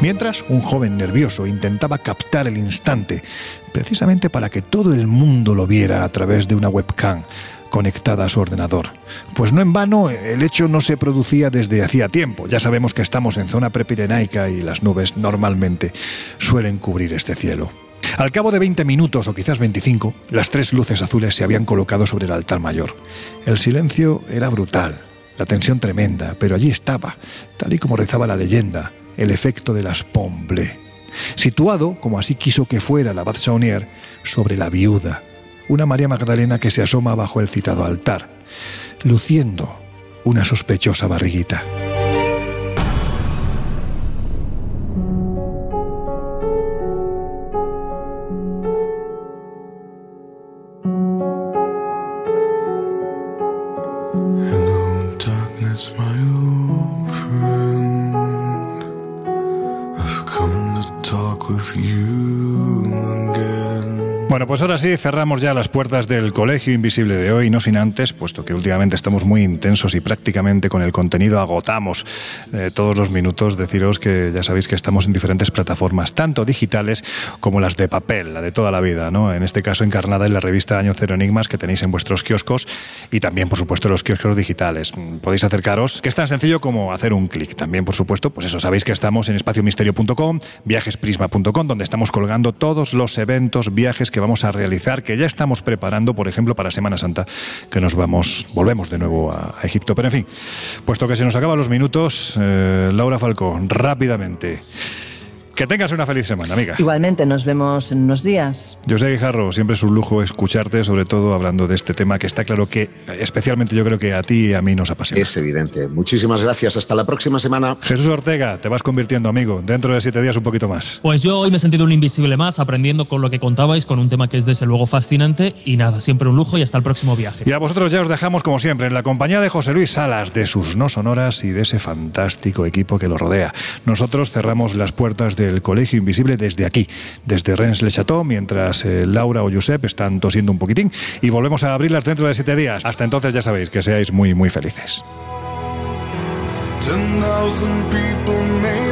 Mientras, un joven nervioso intentaba captar el instante, precisamente para que todo el mundo lo viera a través de una webcam, conectada a su ordenador. Pues no en vano, el hecho no se producía desde hacía tiempo. Ya sabemos que estamos en zona prepirenaica y las nubes normalmente suelen cubrir este cielo. Al cabo de 20 minutos o quizás 25, las tres luces azules se habían colocado sobre el altar mayor. El silencio era brutal, la tensión tremenda, pero allí estaba, tal y como rezaba la leyenda, el efecto de las pombles. Situado, como así quiso que fuera la Abad Saunier, sobre la viuda, una María Magdalena que se asoma bajo el citado altar, luciendo una sospechosa barriguita. Bueno, pues ahora sí, cerramos ya las puertas del Colegio Invisible de hoy, no sin antes, puesto que últimamente estamos muy intensos y prácticamente con el contenido agotamos eh, todos los minutos, deciros que ya sabéis que estamos en diferentes plataformas, tanto digitales como las de papel, la de toda la vida, ¿no? En este caso encarnada en la revista Año Cero Enigmas que tenéis en vuestros kioscos y también, por supuesto, los kioscos digitales. Podéis acercaros, que es tan sencillo como hacer un clic. También, por supuesto, pues eso, sabéis que estamos en espaciomisterio.com, viajesprisma.com, donde estamos colgando todos los eventos, viajes que vamos a realizar, que ya estamos preparando, por ejemplo, para Semana Santa, que nos vamos, volvemos de nuevo a, a Egipto. Pero en fin, puesto que se nos acaban los minutos, eh, Laura Falcó, rápidamente. Que tengas una feliz semana, amiga. Igualmente, nos vemos en unos días. José Guijarro, siempre es un lujo escucharte, sobre todo hablando de este tema que está claro que, especialmente yo creo que a ti y a mí nos apasiona. Es evidente. Muchísimas gracias. Hasta la próxima semana. Jesús Ortega, te vas convirtiendo, amigo. Dentro de siete días un poquito más. Pues yo hoy me he sentido un invisible más, aprendiendo con lo que contabais, con un tema que es desde luego fascinante. Y nada, siempre un lujo y hasta el próximo viaje. Y a vosotros ya os dejamos, como siempre, en la compañía de José Luis Salas, de sus no sonoras y de ese fantástico equipo que lo rodea. Nosotros cerramos las puertas del Colegio Invisible desde aquí, desde Rennes Le Chateau, mientras eh, Laura o Josep están tosiendo un poquitín. Y volvemos a abrirlas dentro de siete días. Hasta entonces, ya sabéis, que seáis muy, muy felices. People, more.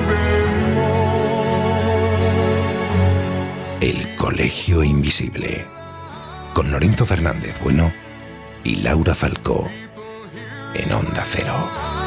El Colegio Invisible. Con Lorenzo Fernández Bueno y Laura Falcó. En Onda Cero.